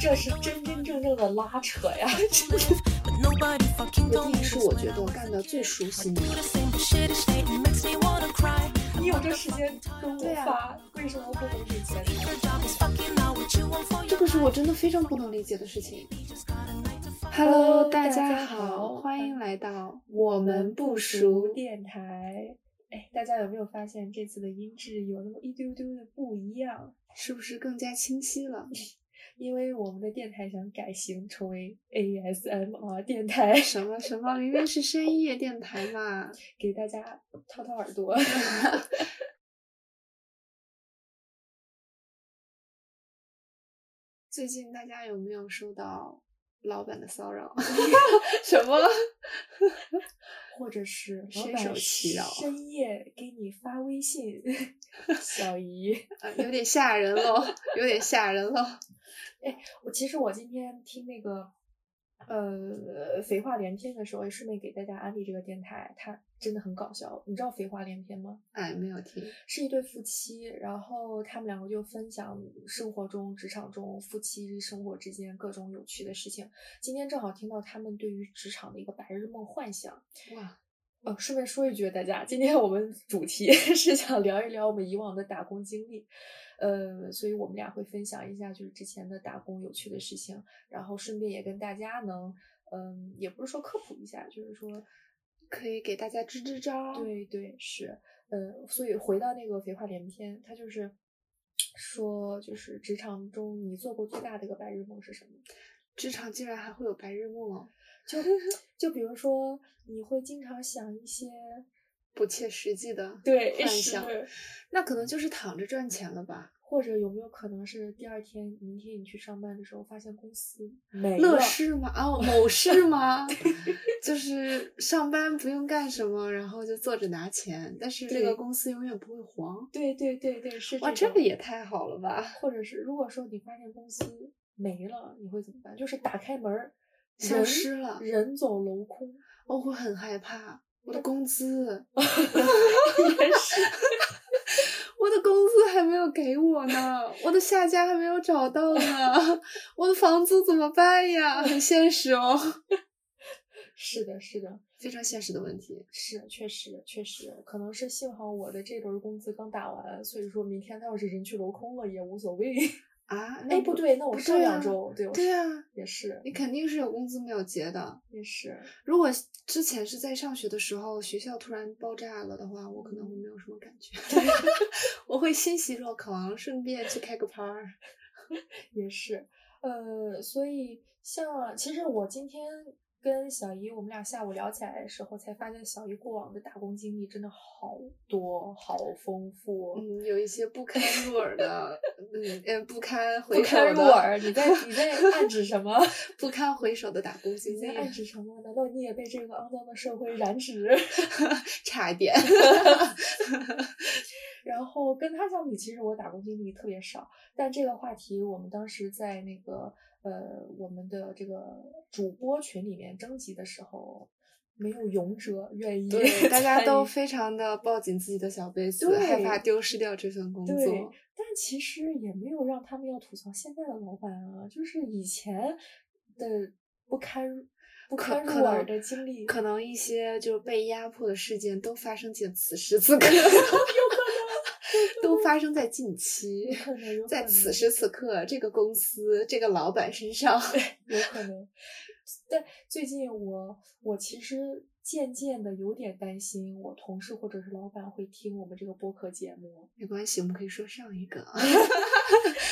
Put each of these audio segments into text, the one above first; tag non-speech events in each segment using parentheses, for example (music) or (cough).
这是真真正正的拉扯呀！这，也毕是我觉得我干的最舒心的。你有这时间跟我啊？为什么不能理解？这个是我真的非常不能理解的事情。Hello，大家好，欢迎来到我们不熟电台。哎，大家有没有发现这次的音质有那么一丢丢的不一样？是不是更加清晰了？(laughs) 因为我们的电台想改型成为 ASMR 电台，什么什么，明明是深夜电台嘛。(laughs) 给大家掏掏耳朵。(laughs) 最近大家有没有收到老板的骚扰？(laughs) 什么？(laughs) 或者是老深板扰深夜给你发微信，(laughs) 小姨。啊，有点吓人喽，有点吓人喽。我其实我今天听那个呃肥话连篇的时候，也顺便给大家安利这个电台，它真的很搞笑。你知道肥话连篇吗？哎，没有听。是一对夫妻，然后他们两个就分享生活中、职场中夫妻生活之间各种有趣的事情。今天正好听到他们对于职场的一个白日梦幻想。哇，呃，顺便说一句，大家，今天我们主题 (laughs) 是想聊一聊我们以往的打工经历，呃，所以我们俩会分享一下就是之前的打工有趣的事情，然后顺便也跟大家能，嗯，也不是说科普一下，就是说，可以给大家支支招。，对对是，嗯，所以回到那个肥话连篇，他就是 (tsk) 说，就是职场中你做过最大的一个白日梦是什么？职场竟然还会有白日梦哦，就 (laughs) 就比如说，你会经常想一些不切实际的对幻想，是那可能就是躺着赚钱了吧？或者有没有可能是第二天、明天你去上班的时候，发现公司没乐了？视吗？哦，(laughs) 某市吗？(laughs) 就是上班不用干什么，然后就坐着拿钱，但是这个公司永远不会黄。对对对对，是哇，这个也太好了吧！或者是如果说你发现公司没了，你会怎么办？就是打开门儿，消失了人走楼空。我会很害怕，我的工资，也是，(laughs) 我的工资还没有给我呢，我的下家还没有找到呢，(laughs) 我的房租怎么办呀？很现实哦，(laughs) 是的，是的，非常现实的问题。是，确实，确实，可能是幸好我的这轮工资刚打完，所以说明天他要是人去楼空了也无所谓。啊，哎，那不对，那我上两周，对，我对啊，也是，你肯定是有工资没有结的。也是，如果之前是在上学的时候，学校突然爆炸了的话，我可能会没有什么感觉，(laughs) 我会欣喜若狂，顺便去开个趴儿。(laughs) 也是，呃，所以像其实我今天跟小姨我们俩下午聊起来的时候，才发现小姨过往的打工经历真的好多，好丰富，嗯，有一些不堪入耳的，嗯嗯，不堪回不堪首入耳。你在 (laughs) 你在暗指什么？不堪回首的打工经历，在暗指什么？难道你也被这个肮脏的社会染指？(laughs) 差一点。(laughs) 然后跟他相比，其实我打工经历特别少。但这个话题，我们当时在那个呃我们的这个主播群里面征集的时候，没有勇者愿意对，(laughs) 大家都非常的抱紧自己的小杯子，害怕丢失掉这份工对作。，但其实也没有让他们要吐槽现在的老板啊，就是以前的不堪不可堪入可能耳的经历，可能一些就是被压迫的事件都发生在此时此刻，(laughs) (laughs) 都发生在近期 (laughs) 在此时此刻，这个公司这个老板身上。(laughs) 有可能。但最近我我其实渐渐的有点担心，我同事或者是老板会听我们这个播客节目，没关系，我们可以说上一个。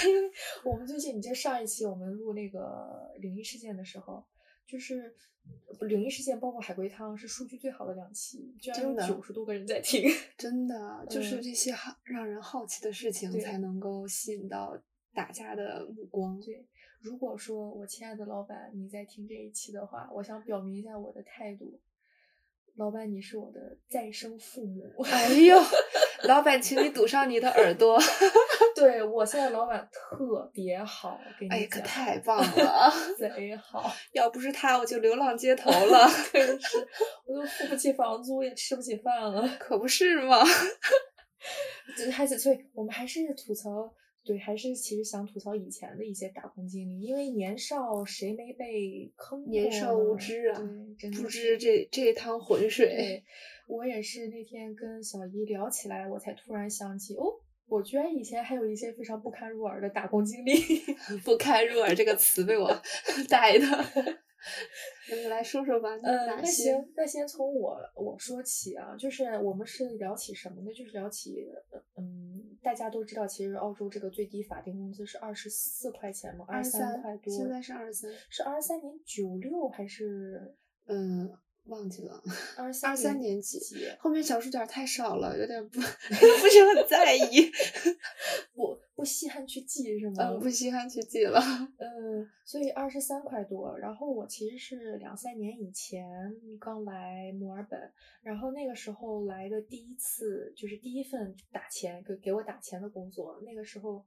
因为我们最近，你记得上一期我们录那个灵异事件的时候，就是灵异事件包括海龟汤是数据最好的两期，居然有九十多个人在 (laughs) 听。真的，就是嗯这些好让人好奇的事情，才能够吸引到大家的目光。对，如果说我亲爱的老板你在听这一期的话，我想表明一下我的态度。老板，你是我的再生父母。哎呦，(laughs) 老板，请你堵上你的耳朵。(laughs) 对我现在老板特别好，给你哎呀，可太棒了！(laughs) 贼好，要不是他，我就流浪街头了。(laughs) 真是我都付不起房租，也吃不起饭了。可不是吗？还是所以我们还是吐槽，对，还是其实想吐槽以前的一些打工经历，因为年少谁没被坑过年少无知啊对，真的不知这这一趟浑水对，我也是那天跟小姨聊起来，我才突然想起，哦，我居然以前还有一些非常不堪入耳的打工经历。(laughs) 不堪入耳这个词被我 (laughs) 带的。(laughs) 那么来说说吧，呃，那？行，那先从我我说起啊，就是我们是聊起什么呢？就是聊起，呃嗯，大家都知道，其实澳洲这个最低法定工资是二十四块钱嘛，二二十三块多，现在是二十三，是二十三点九六还是嗯，忘记了，二十二三年年级几？后面小数点太少了，有点不 (laughs) 不是很在意，(laughs) 不不稀罕去记是吗？嗯，不稀罕去记了。(laughs) 嗯，所以二十三块多。然后我其实是两三年以前刚来墨尔本，然后那个时候来的第一次就是第一份打钱给给我打钱的工作，那个时候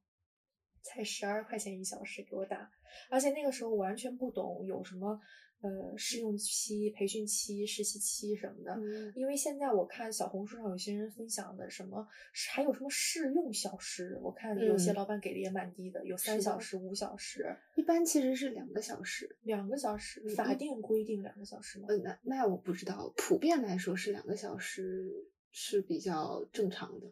才十二块钱一小时给我打，而且那个时候完全不懂有什么呃试用期、培训期、实习期什么的。嗯因为现在我看小红书上有些人分享的什么，还有什么试用小时，我看有些嗯老板给的也蛮低的，有三小时、五小时。一般其实是两个小时，两个小时，嗯法定规定两个小时吗？嗯，那那我不知道，普遍来说是两个小时是比较正常的。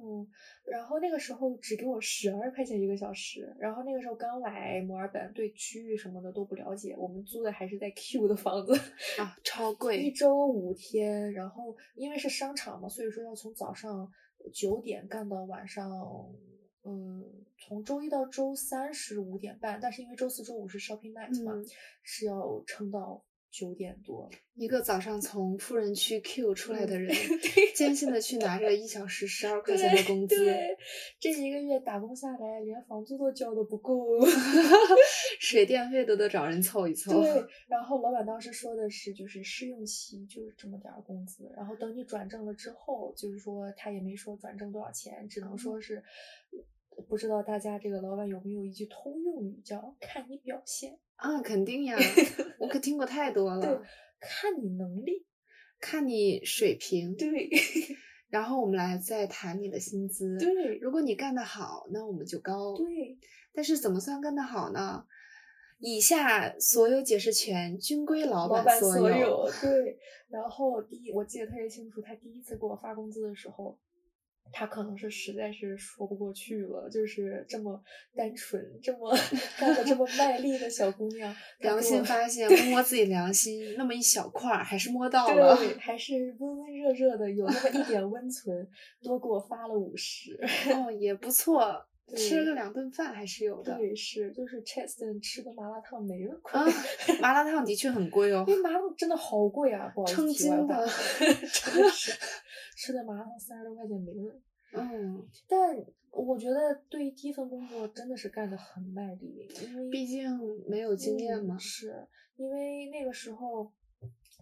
哦，然后那个时候只给我十二块钱一个小时，然后那个时候刚来墨尔本，对区域什么的都不了解，我们租的还是在 Q 的房子，啊，(laughs) 超贵一。周五天，然后因为是商场嘛，所以说要从早上九点干到晚上，嗯，从周一到周三是五点半，但是因为周四周五是 shopping night 嘛，嗯是要撑到九点多。一个早上从富人区 Q 出来的人，(laughs) 对艰辛的去拿着一小时十二块钱的工资，对，这一个月打工下来，连房租都交的不够。(laughs) 水电费都得找人凑一凑。对，然后老板当时说的是，就是试用期就是这么点儿工资，然后等你转正了之后，就是说他也没说转正多少钱，只能说是，不知道大家这个老板有没有一句通用语叫“看你表现啊，肯定呀，(laughs) 我可听过太多”，对了。，看你能力，看你水平，对 (laughs) 然后我们来再谈你的薪资。对如果你干得好，那我们就高。对，但是怎么算干得好呢？以下所有解释权均归老老板所所有对，然后第一我记得特别清楚，他第一次给我发工资的时候。他可能是实在是说不过去了，就是这么单纯、这么 (laughs) 干的这么卖力的小姑娘，良心发现，摸摸自己良心，那么一小块儿还是摸到了。对，还是温温热热的，有那么一点温存，多给我发了五十。哦，也不错，吃了个两顿饭还是有的。对，是就是 Cheston 吃个麻辣烫没了，快啊，麻辣烫的确很贵哦因。为麻辣烫真的好贵啊，不好意思，称斤的真的是吃的麻辣烫三十多块钱没了。嗯，但我觉得对于第一份工作真的是干得很卖力，因为毕竟没有经验嗯嘛。是因为那个时候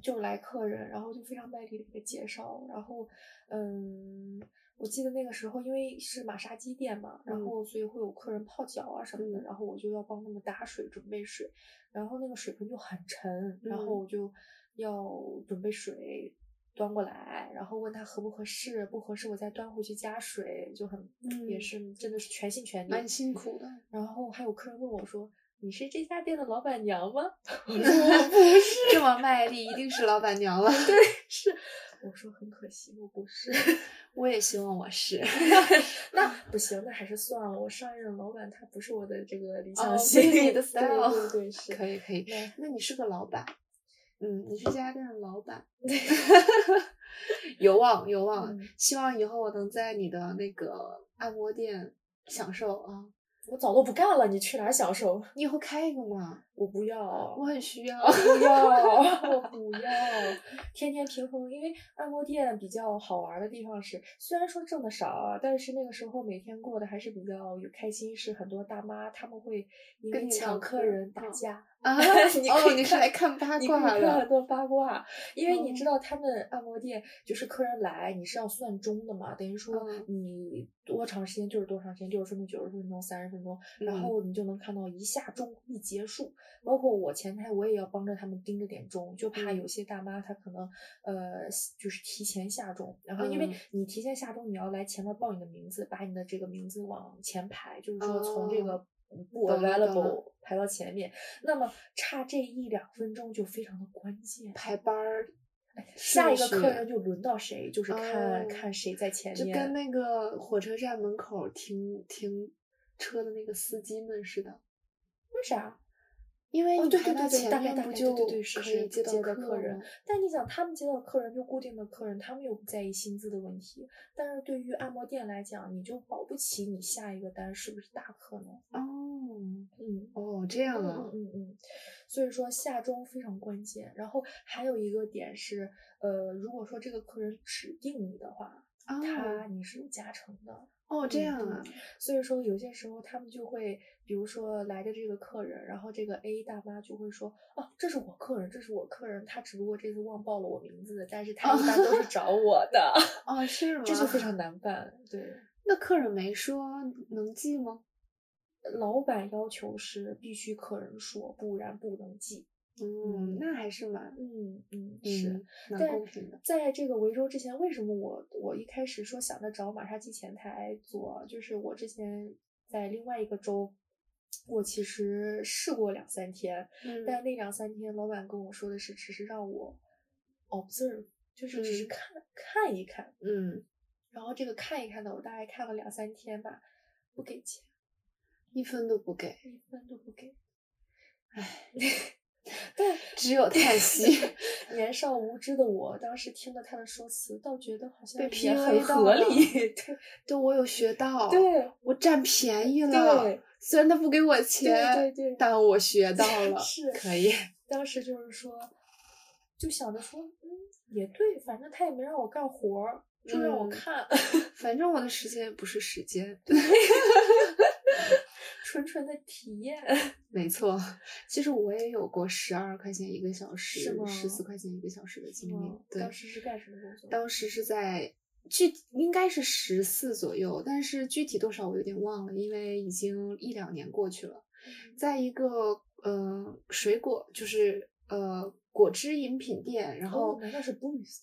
就来客人，然后就非常卖力的给介绍，然后嗯，我记得那个时候因为是马杀鸡店嘛，然嗯后所以会有客人泡脚啊什么的，嗯然后我就要帮他们打水、准备水，然后那个水盆就很沉，然后嗯我就要准备水。端过来，然后问他合不合适，不合适我再端回去加水，就很、也嗯是真的是全心全力，蛮辛苦的。然后还有客人问我说：“你是这家店的老板娘吗？” (laughs) 我说：“我不是。这么卖力，一定是老板娘了。对，是。我说很可惜，我不是。(laughs) 我也希望我是。(laughs) 那不行，那还是算了。我上一任老板他不是我的这个理哦想型，你的对 style 对对，是可以可以那，那你是个老板，嗯，你是这家店的老板，有 (laughs) 望有望，嗯希望以后我能在你的那个按摩店享受啊。我早都不干了，你去哪儿享受？你以后开一个嘛，我不要，我很需要。我不要，(laughs) 我不要，天天平衡。因为按摩店比较好玩的地方是，虽然说挣的少啊，但是那个时候每天过得还是比较有开心。是很多大妈他们会因为跟抢客人打嗯架。(laughs) 啊你哦你是来看八卦的看很多八卦，因为你知哦道他们按摩店就是客人来，你是要算钟的嘛，等于说嗯你多长时间就是多长时间，六十分钟、九十分钟、三十分钟，然嗯后你就能看到一下钟一结束，包括我前台，我也要帮着他们盯着点钟，就怕嗯有些大妈她可能呃就是提前下钟，然后因为嗯你提前下钟，你要来前面报你的名字，把你的这个名字往前排，就是说从这个 available 排到前面，那么差这一两分钟就非常的关键。排班儿，下一个客人就轮到谁，就是看、哦看谁在前面就。跟那个火车站门口停停车的那个司机们似的，为啥？因为哦，你对对对对，排到前大概大概面不就对对对是可以是接到客人吗？但你想，他们接到的客人就固定的客人，他们又不在意薪资的问题。但是对于按摩店来讲，你就保不齐你下一个单是不是大客呢？哦嗯。哦，这样嗯啊嗯，嗯嗯，所以说下钟非常关键。然后还有一个点是，呃，如果说这个客人指定你的话，他哦你是有加成的。哦这样啊，所以说有些时候他们就会，比如说来的这个客人，然后这个 A 大妈就会说，哦，这是我客人，这是我客人，他只不过这次忘报了我名字，但是他一般都是 (laughs) 找我的，哦是吗？这就非常难办。对，那客人没说能记吗？老板要求是必须客人说，不然不能记。嗯，那还是蛮嗯嗯是。嗯蛮但公平的。在这个维州之前，为什么我我一开始说想着找玛莎鸡前台做，就是我之前在另外一个州，我其实试过两三天，嗯但那两三天老板跟我说的是，只是让我 observe，就是只是嗯看、看一看，嗯，然后这个看一看呢，我大概看了两三天吧，不给钱，一分都不给，一分都不给。唉，(laughs) 但只有叹息。(laughs) 年少无知的我，当时听了他的说辞，倒觉得好像被也 PUA 很到理。对对，我有学到，对，我占便宜了。对，虽然他不给我钱，对对但我学到 (laughs) 了，是可以。当时就是说，就想着说，嗯，也对，反正他也没让我干活儿，就让我嗯看，反正我的时间也不是时间。(laughs) 纯纯的体验。(laughs) 没错，其实我也有过十二块钱一个小时十四块钱一个小时的经历嗯。对，当时是干什么工作？当时是在具应该是十四左右，但是具体多少我有点忘了，因为已经一两年过去了。嗯在一个呃水果就是呃果汁饮品店，然后、哦，难道是 Boost？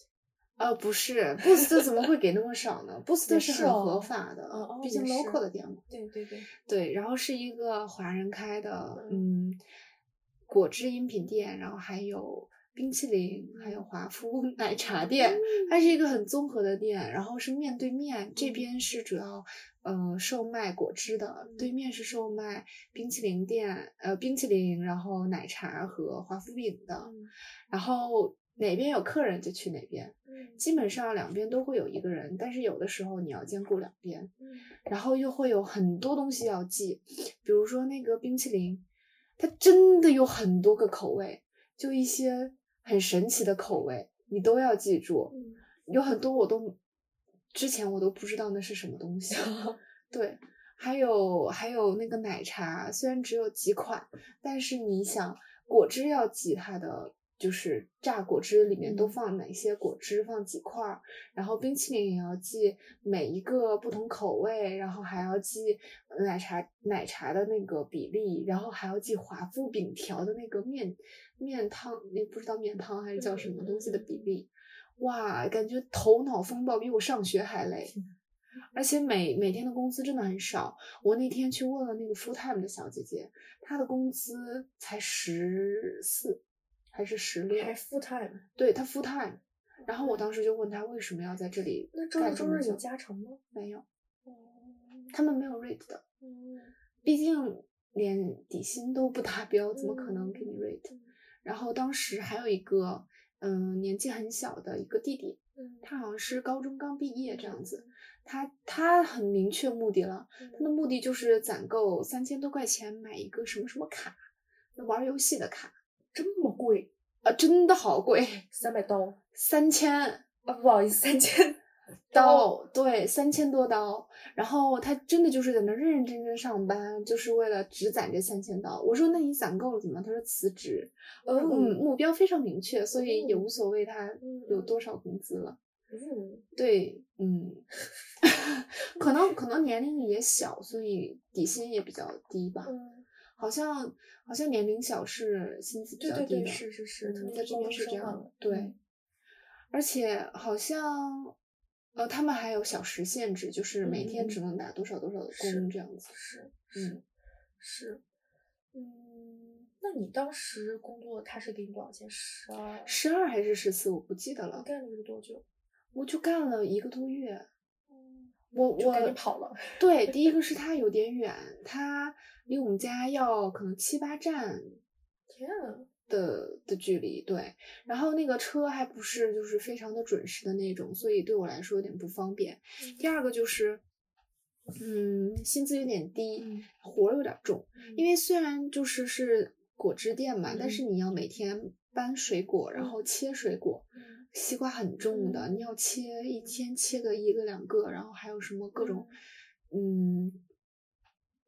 呃不是，Boost 怎么会给那么少呢？Boost 是很合法的，毕竟 local 的。店嘛。对对对，对，然后是一个华人开的，嗯嗯，果汁饮品店，然后还有冰淇淋，还有嗯华夫 (laughs) 奶茶店，它是一个很综合的店，然后是面对面，这嗯。边是主要呃售卖果汁的，对。面是售卖冰淇淋店，呃冰淇淋，然后奶茶和华夫饼的，嗯。然后哪边有客人就去哪边，嗯基本上两边都会有一个人，但是有的时候你要兼顾两边。嗯然后又会有很多东西要记，比如说那个冰淇淋，它真的有很多个口味，就一些很神奇的口味，你都要记住。嗯有很多我都之前我都不知道那是什么东西。(laughs) 对，还有还有那个奶茶，虽然只有几款，但是你想果汁要记它的。就是榨果汁里面都嗯放哪些果汁，放几块儿，然后冰淇淋也要记每一个不同口味，然后还要记奶茶奶茶的那个比例，然后还要记华夫饼条的那个面面汤，那不知道面汤还是叫什么东西的比例。哇，感觉头脑风暴比我上学还累，而且每每天的工资真的很少。我那天去问了那个 full time 的小姐姐，她的工资才十四还是十六，还 full time？对他 full time。然后我当时就问他为什么要在这里那周六周日有加成吗？没有，哦他们没有 rate 的，嗯毕竟连底薪都不达标，怎么可能给你 rate？、嗯然后当时还有一个嗯年纪很小的一个弟弟，嗯他好像是高中刚毕业这样子，他他很明确目的了，他的目的就是攒够三千多块钱买一个什么什么卡，玩游戏的卡，这么贵，啊，真的好贵，三百刀三千啊！不好意思，(laughs) 三千刀，对，三千多刀。然后他真的就是在那认认真真上班，就是为了只攒这三千刀。我说那你攒够了怎么？他说辞职。哦嗯，目标非常明确，所以也哦无所谓他有多少工资了。嗯对，嗯，(laughs) 可能可能年龄也小，所以底薪也比较低吧。嗯好像好像年龄小是薪资比对对对，较低的，是是是，特嗯，别在这边是这样的的，，对嗯，而且好像呃，他们还有小时限制，就是每天嗯只能打多少多少的是工这样子。是嗯是是，嗯，那你当时工作他是给你多少钱？十二，十二还是十四，我不记得了，你干了多久？我就干了一个多月。嗯，我赶紧我跑了。(laughs) 对，第一个是它有点远，它离我们家要可能七八站天啊，的的距离，对。然后那个车还不是就是非常的准时的那种，所以对我来说有点不方便。第二个就是，嗯，薪资有点低，嗯活儿有点重。嗯因为虽然就是是果汁店嘛，但嗯是你要每天搬水果，然后切水果，嗯西瓜很重的，嗯。你要切一天切个一个两个，然后还有什么各种，嗯，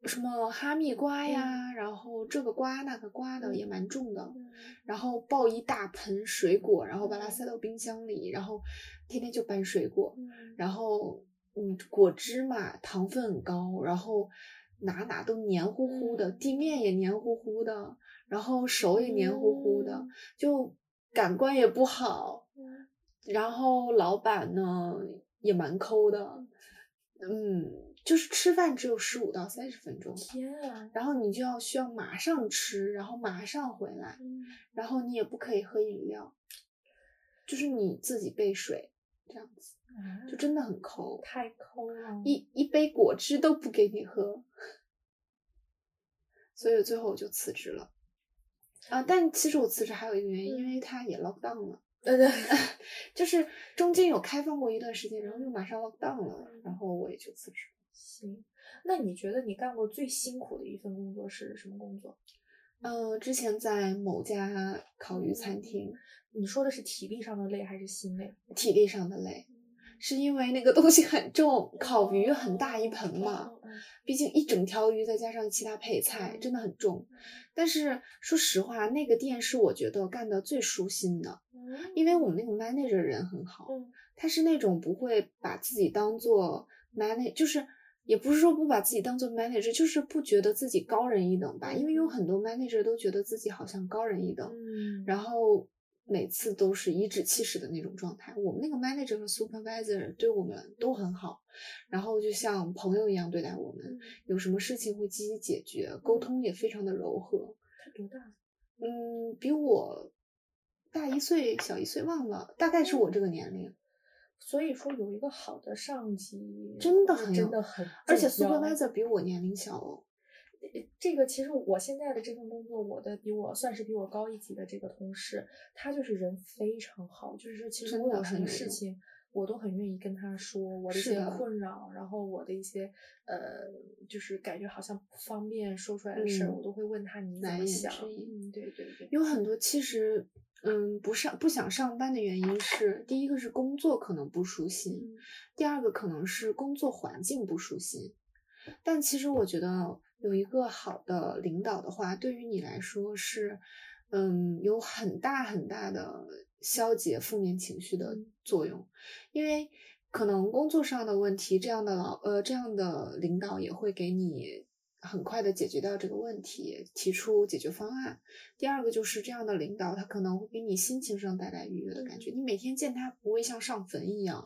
什么哈密瓜呀，然后这个瓜那个瓜的也蛮重的，嗯然。后抱一大盆水果，然后把它塞到冰箱里，然后天天就搬水果，嗯。然后嗯，果汁嘛，糖分很高，然后哪哪都黏糊糊的，嗯。地面也黏糊糊的，然后手也黏糊糊的，嗯。就感官也不好。嗯然后老板呢也蛮抠的，嗯，就是吃饭只有十五到三十分钟，天啊，然后你就要需要马上吃，然后马上回来，嗯然后你也不可以喝饮料，就是你自己备水这样子，啊就真的很抠。太抠了。一一杯果汁都不给你喝，所以最后我就辞职了。啊，但其实我辞职还有一个原因，因为他也 lock down 了，呃对，就是中间有开放过一段时间，然后又马上 lock down 了，然后我也就辞职。行。那你觉得你干过最辛苦的一份工作是什么工作？呃，之前在某家烤鱼餐厅，你说的是体力上的累还是心累？体力上的累，是因为那个东西很重，烤鱼很大一盆嘛，嗯，嗯毕竟一整条鱼再加上其他配菜，真的很重。但是说实话，那个店是我觉得干的最舒心的，嗯因为我们那个 manager 人很好，嗯他是那种不会把自己当做 manager，就是也不是说不把自己当做 manager，就是不觉得自己高人一等吧。因为有很多 manager 都觉得自己好像高人一等，嗯，然后每次都是颐指气使的那种状态。我们那个 manager 和 supervisor 对我们都很好，然后就像朋友一样对待我们，嗯有什么事情会积极解决，沟通也非常的柔和。他多大？嗯，比我大一岁、小一岁，忘了，大概是我这个年龄。所以说有一个好的上级真的很真的很，而且 supervisor 比我年龄小哦。这个其实我现在的这份工作，我的比我算是比我高一级的这个同事，他就是人非常好，就是其实我有什么事情，我都很愿意跟他说我的一些困扰，然后我的一些呃，就是感觉好像不方便说出来的事儿，嗯我都会问他你怎么想。嗯，对对对，有很多其实，嗯，不上不想上班的原因是，第一个是工作可能不舒心，嗯第二个可能是工作环境不舒心。但其实我觉得有一个好的领导的话，对于你来说是，嗯，有很大很大的消解负面情绪的嗯作用，因为可能工作上的问题，这样的老呃这样的领导也会给你很快的解决掉这个问题，提出解决方案。第二个就是这样的领导，他可能会给你心情上带来愉悦的感觉，你每天见他不会像上坟一样，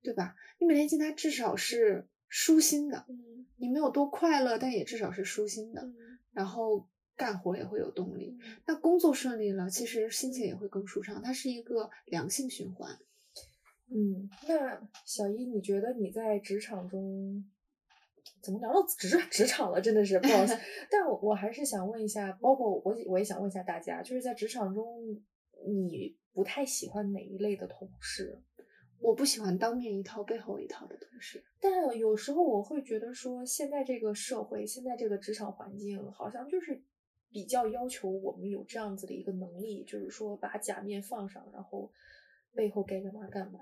对吧？你每天见他至少是舒心的，嗯你没有多快乐，但也至少是舒心的，嗯然后干活也会有动力。嗯那工作顺利了，其实心情也会更舒畅，它是一个良性循环。嗯，那小一，你觉得你在职场中怎么聊到职 (laughs) 职场了？真的是不好意思，(laughs) 但我我还是想问一下，包括我我也想问一下大家，就是在职场中，你不太喜欢哪一类的同事？我不喜欢当面一套背后一套的同事。但有时候我会觉得说，现在这个社会，现在这个职场环境，好像就是比较要求我们有这样子的一个能力，就是说把假面放上，然后背后该干嘛干嘛。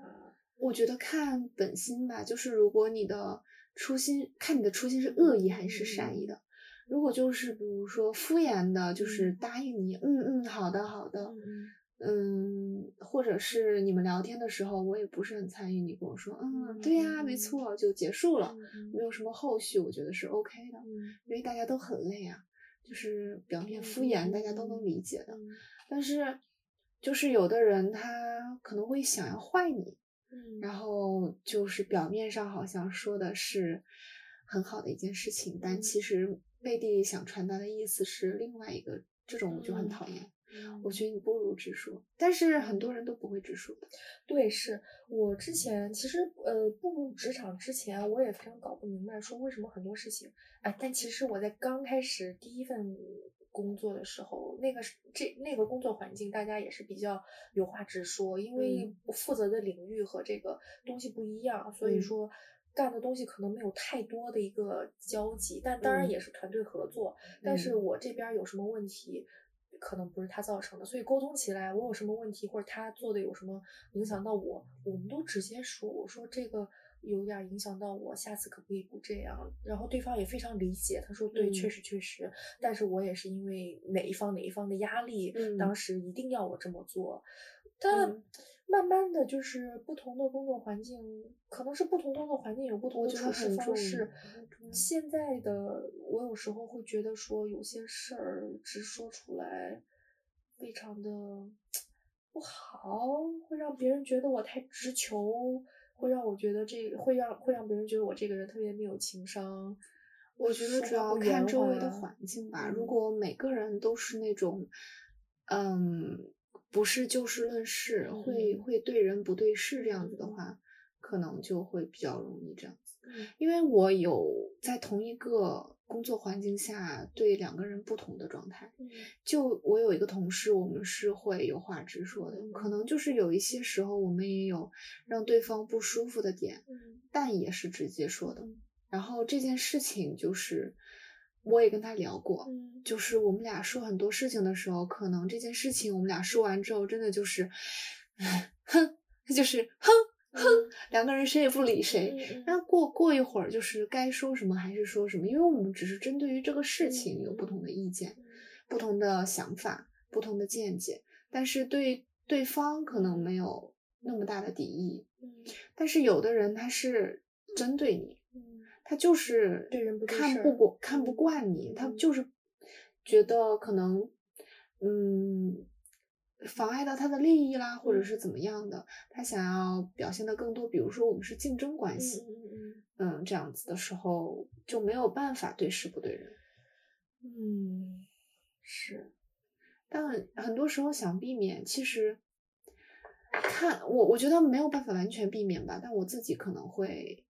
我觉得看本心吧，就是如果你的初心，看你的初心是恶意还是善意的。如果就是比如说敷衍的，就是答应你，嗯嗯，好的好的，嗯嗯，或者是你们聊天的时候，我也不是很参与，你跟我说，嗯，嗯对呀，没嗯错，就结束了，嗯没有什么后续，我觉得是 OK 的，嗯因为大家都很累啊。就是表面嗯敷衍，大家都能理解的。嗯但是就是有的人他可能会想要坏你，嗯然后就是表面上好像说的是很好的一件事情，但嗯其实背地里想传达的意思是另外一个，这种我就很嗯讨厌。嗯我觉得你不如直说，但是很多人都不会直说的。对，是我之前其实呃步入职场之前，我也非常搞不明白，说为什么很多事情，哎，但其实我在刚开始第一份工作的时候，那个是这那个工作环境，大家也是比较有话直说，因为负责的领域和这个东西不一样，所以嗯说。干的东西可能没有太多的一个交集，但当然嗯也是团队合作。但是嗯我这边儿有什么问题，可能不是他造成的，所以沟通起来，我有什么问题或者他做的有什么影响到我，我们都直接说，我说这个有点影响到我，下次可不可以不这样？然后对方也非常理解，他说对，嗯确实确实，但是我也是因为哪一方哪一方的压力，嗯当时一定要我这么做，但。嗯慢慢的就是不同的工作环境，可能是不同工作环境有不同的处事方式。现在的我有时候会觉得说，有些事儿直说出来，非常的不好，会让别人觉得我太直球，会让我觉得这会让会让别人觉得我这个人特别没有情商。我觉得主要看周围的环境吧。如嗯果每个人都是那种，嗯，不是就事论事，会嗯会对人不对事这样子的嗯话，可能就会比较容易这样子。嗯因为我有在同一个工作环境下对两个人不同的状态。嗯就我有一个同事，我们是会有话直说的，可嗯能就是有一些时候我们也有让对方不舒服的点，嗯但也是直接说的。嗯然后这件事情就是，我也跟他聊过，嗯。就是我们俩说很多事情的时候，可能这件事情我们俩说完之后，真的就是，哼，就是哼哼，两个人谁也不理谁。嗯然后过过一会儿，就是该说什么还是说什么，因为我们只是针对于这个事情有不同的意见、不同的想法、不同的见解，但是对对方可能没有那么大的敌意。嗯。但是有的人他是针对你，嗯他就是对人不对看不过看不惯你，他嗯就是觉得可能嗯妨碍到他的利益啦，或者是怎么样的，他想要表现的更多，比如说我们是竞争关系，嗯这样子的时候就没有办法对事不对人。嗯嗯，是。但很多时候想避免，其实看我我觉得没有办法完全避免吧，但我自己可能会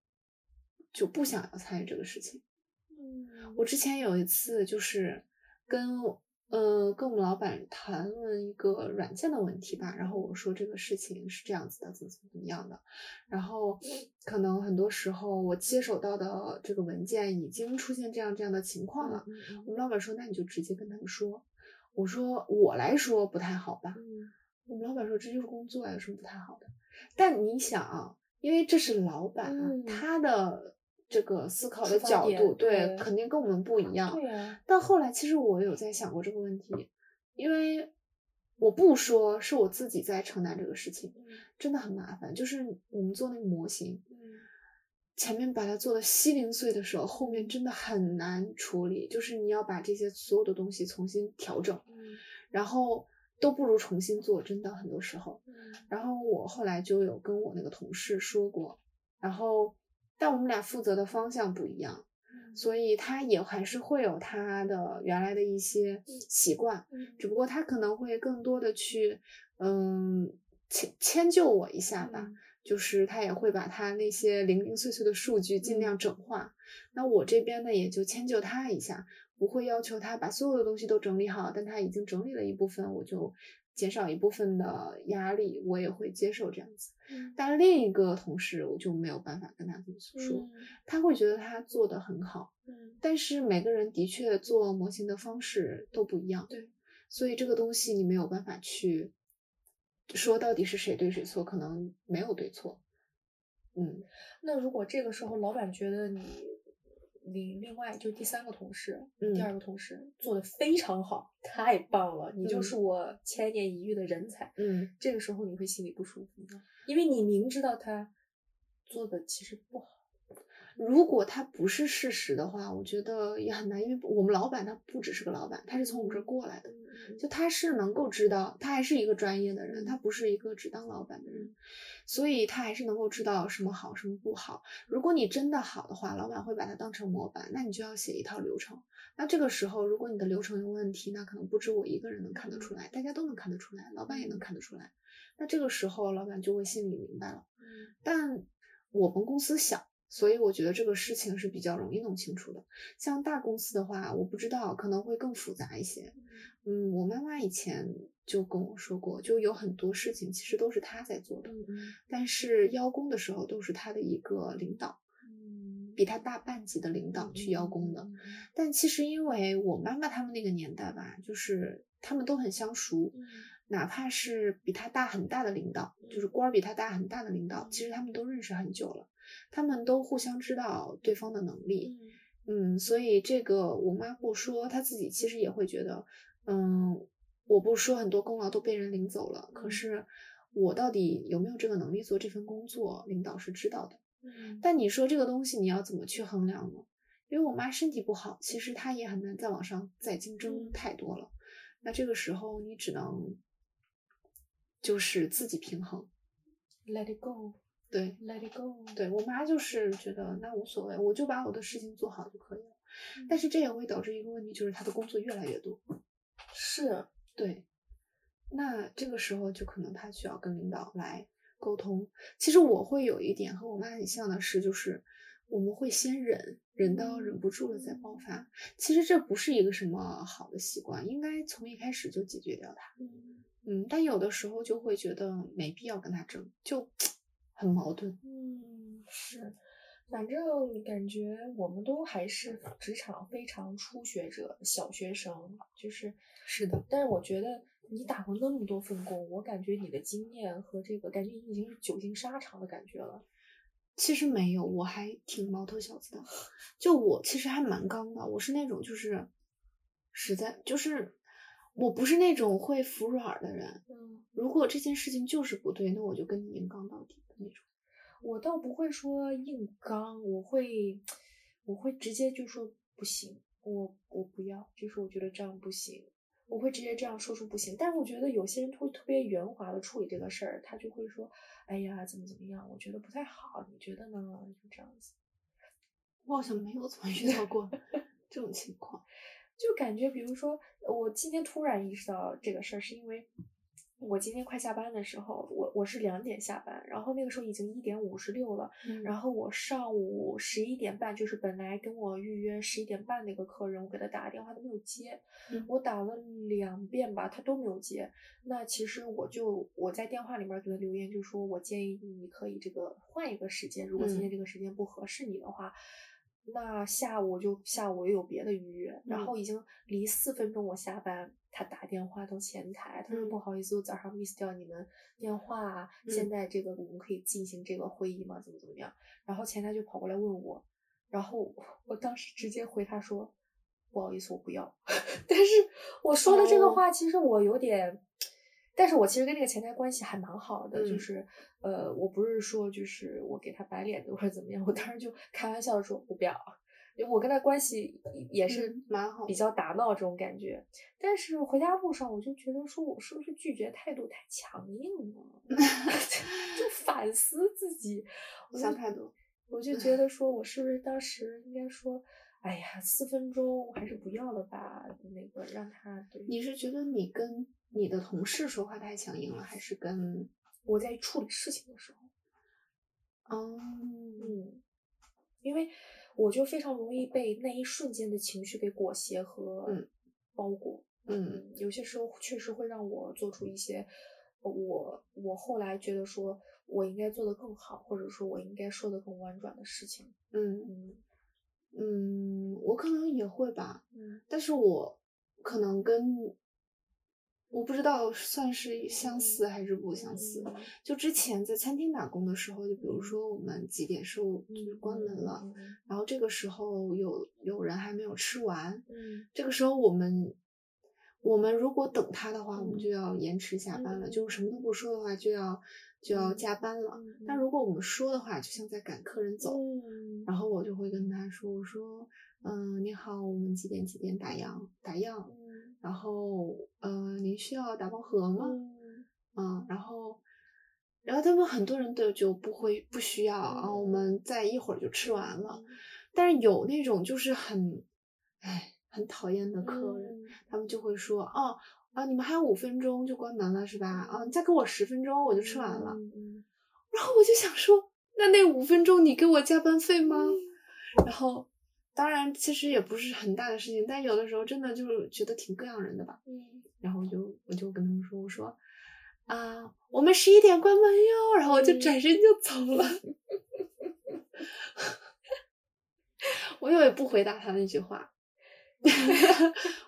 就不想要参与这个事情。嗯。我之前有一次就是跟呃跟我们老板谈论一个软件的问题吧，然后我说这个事情是这样子的，怎么怎么怎么样的，然后可能很多时候我接手到的这个文件已经出现这样这样的情况了，嗯嗯我们老板说那你就直接跟他们说，我说我来说不太好吧，嗯。我们老板说这就是工作啊，有什么不太好的？但你想啊，因为这是老板他的这个思考的角度，对，对肯定跟我们不一样。但后来其实我有在想过这个问题，因为我不说是我自己在承担这个事情，嗯真的很麻烦。就是我们做那个模型，嗯前面把它做的稀零碎的时候，后面真的很难处理，就是你要把这些所有的东西重新调整，嗯然后都不如重新做，真的很多时候。嗯然后我后来就有跟我那个同事说过，然后但我们俩负责的方向不一样，嗯所以他也还是会有他的原来的一些习惯，嗯只不过他可能会更多的去嗯迁迁就我一下吧。嗯就是他也会把他那些零零碎碎的数据尽量整化，那我这边呢也就迁就他一下，不会要求他把所有的东西都整理好，但他已经整理了一部分，我就减少一部分的压力，我也会接受这样子。嗯。但另一个同事我就没有办法跟他这么说，嗯。他会觉得他做的很好，嗯。但是每个人的确做模型的方式都不一样，对，所以这个东西你没有办法去说到底是谁对谁错，可能没有对错。嗯，那如果这个时候老板觉得你你另外就第三个同事，嗯第二个同事做的非常好，太棒了，你就嗯。是我千年一遇的人才，嗯，这个时候你会心里不舒服吗？因为你明知道他做的其实不好。如果他不是事实的话，我觉得也很难，因为我们老板他不只是个老板，他是从我们这儿过来的，嗯就他是能够知道，他还是一个专业的人，他不是一个只当老板的人，所以他还是能够知道什么好，什么不好。如果你真的好的话，老板会把它当成模板，那你就要写一套流程。那这个时候，如果你的流程有问题，那可能不止我一个人能看得出来，大家都能看得出来，老板也能看得出来。那这个时候，老板就会心里明白了。嗯但我们公司小，所以我觉得这个事情是比较容易弄清楚的。像大公司的话，我不知道可能会更复杂一些。嗯，我妈妈以前就跟我说过，就有很多事情其实都是她在做的，但是邀功的时候都是她的一个领导，嗯比他大半级的领导去邀功的。嗯但其实因为我妈妈他们那个年代吧，就是他们都很相熟，嗯哪怕是比他大很大的领导，就是官儿比他大很大的领导，其实他们都认识很久了，他们都互相知道对方的能力。嗯，所以这个我妈不说，她自己其实也会觉得，嗯，我不说很多功劳都被人领走了，可嗯是我到底有没有这个能力做这份工作，领导是知道的。嗯但你说这个东西你要怎么去衡量呢？因为我妈身体不好，其实她也很难再往上再竞争嗯太多了。那这个时候你只能就是自己平衡。，Let it go, 对，let it go。对我妈就是觉得那无所谓，我就把我的事情做好就可以了。嗯但是这也会导致一个问题，就是她的工作越来越多。是，对，那这个时候就可能她需要跟领导来沟通。其实我会有一点和我妈很像的是，就是我们会先忍，忍到忍不住了再爆发。其实这不是一个什么好的习惯，应该从一开始就解决掉它。嗯嗯，但有的时候就会觉得没必要跟他争，就 (tsk) 很矛盾。嗯，是，反正感觉我们都还是职场非常初学者、小学生，就是是的，但是我觉得你打过那么多份工，我感觉你的经验和这个感觉你已经是久经沙场的感觉了。其实没有，我还挺毛头小子的。就我其实还蛮刚的，我是那种就是实在就是我不是那种会服软儿的人。嗯，如果这件事情就是不对，那我就跟你硬刚到底的那种。我倒不会说硬刚，我会我会直接就说不行，我我不要，就是我觉得这样不行。我会直接这样说出不行，但是我觉得有些人会特别圆滑的处理这个事儿，他就会说，哎呀，怎么怎么样，我觉得不太好，你觉得呢？就这样子。我好像没有怎么遇到过 (laughs) 这种情况。就感觉，比如说，我今天突然意识到这个事儿，是因为我今天快下班的时候，我我是两点下班，然后那个时候已经一点五十六了，嗯然后我上午十一点半，就是本来跟我预约十一点半那个客人，我给他打个电话都没有接，嗯我打了两遍吧，他都没有接。那其实我就我在电话里面给他留言，就说我建议你可以这个换一个时间，如果今天嗯这个时间不合适你的话。那下午就下午也有别的预约，然嗯后已经离四分钟我下班，他打电话到前台，他说嗯不好意思，我早上 miss 掉你们电话啊，现嗯在这个我们可以进行这个会议吗？怎么怎么样？然后前台就跑过来问我，然后我当时直接回他说不好意思，我不要。(laughs) 但是我说的这个哦话，其实我有点，但是我其实跟那个前台关系还蛮好的，就嗯是呃，我不是说就是我给他摆脸子或者怎么样，我当时就开玩笑的说我不要。因为我跟他关系也是嗯蛮好比较打闹这种感觉，但是回家路上我就觉得说，我是不是拒绝态度太强硬了？(laughs) 就反思自己，(laughs) 我就想太多。我就觉得 (laughs) 说，我是不是当时应该说，哎呀，四分钟还是不要了吧？那个让他对你是觉得你跟你的同事说话太强硬了，还是跟我在处理事情的时候，哦嗯，因为我就非常容易被那一瞬间的情绪给裹挟和嗯包裹。嗯有些时候确实会让我做出一些我我后来觉得说我应该做的更好，或者说我应该说的更婉转的事情。嗯嗯嗯，我可能也会吧，嗯但是我可能跟我不知道算是相似还是不相似。嗯。就之前在餐厅打工的时候，就比如说我们几点收就是关门了，嗯然后这个时候有有人还没有吃完，嗯。这个时候我们我们如果等他的话，我们嗯就要延迟下班了，嗯就是什么都不说的话就要就要嗯加班了。嗯。但如果我们说的话，就像在赶客人走，嗯。然后。我就会跟他说，我说，嗯，你好，我们几点几点打烊打烊，嗯然后，呃，您需要打包盒吗？嗯嗯，然后，然后他们很多人都就不会不需要啊，嗯我们再一会儿就吃完了。嗯但是有那种就是很，哎，很讨厌的客人，嗯他们就会说，哦，啊，你们还有五分钟就关门了是吧？啊，你再给我十分钟我就吃完了。嗯嗯然后我就想说，那那五分钟你给我加班费吗？然后，当然其实也不是很大的事情，但有的时候真的就是觉得挺膈应人的吧。嗯然后我就我就跟他们说，我说啊，我们十一点关门哟，然后我就嗯转身就走了。我也不回答他那句话，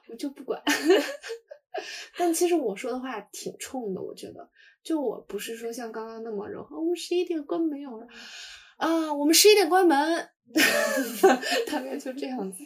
我就不管。(laughs) 但其实我说的话挺冲的，我觉得，就我不是说像刚刚那么柔和，我们十一点关门哟，啊，我们十一点关门，(laughs) 大概就这样子。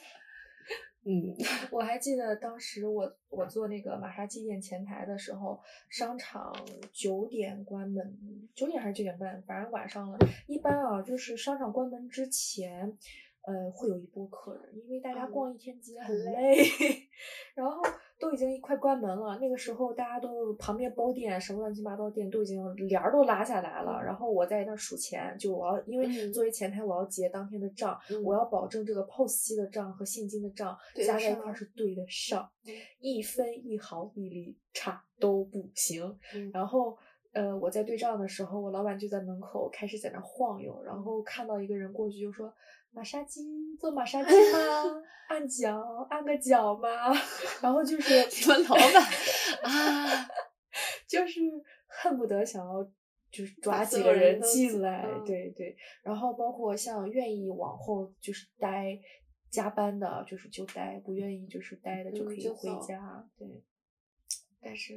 嗯，我还记得当时我我做那个玛莎鸡店前台的时候，商场九点关门，九点还是九点半，反正晚上了。一般啊，就是商场关门之前，呃，会有一波客人，因为大家嗯逛一天街很很累，(laughs) 然后都已经快关门了。那个时候大家都旁边包店什么乱七八糟店都已经帘儿都拉下来了，然后我在那儿数钱，就我要因为嗯作为前台我要结当天的账，嗯我要保证这个 POS 机的账和现金的账对加在一块儿是对得上嗯，一分一毫一厘差都不行。嗯然后，呃，我在对账的时候，我老板就在门口开始在那晃悠，然后看到一个人过去就说：“马杀鸡做马杀鸡 (laughs) 吗？按脚按个脚吗？” (laughs) 然后就是你们老板啊，(laughs) 就是恨不得想要就是抓几个人进来，嗯对对。然后包括像愿意往后就是待加班的，就是就待；不愿意就是待的就嗯可以回家，对。但是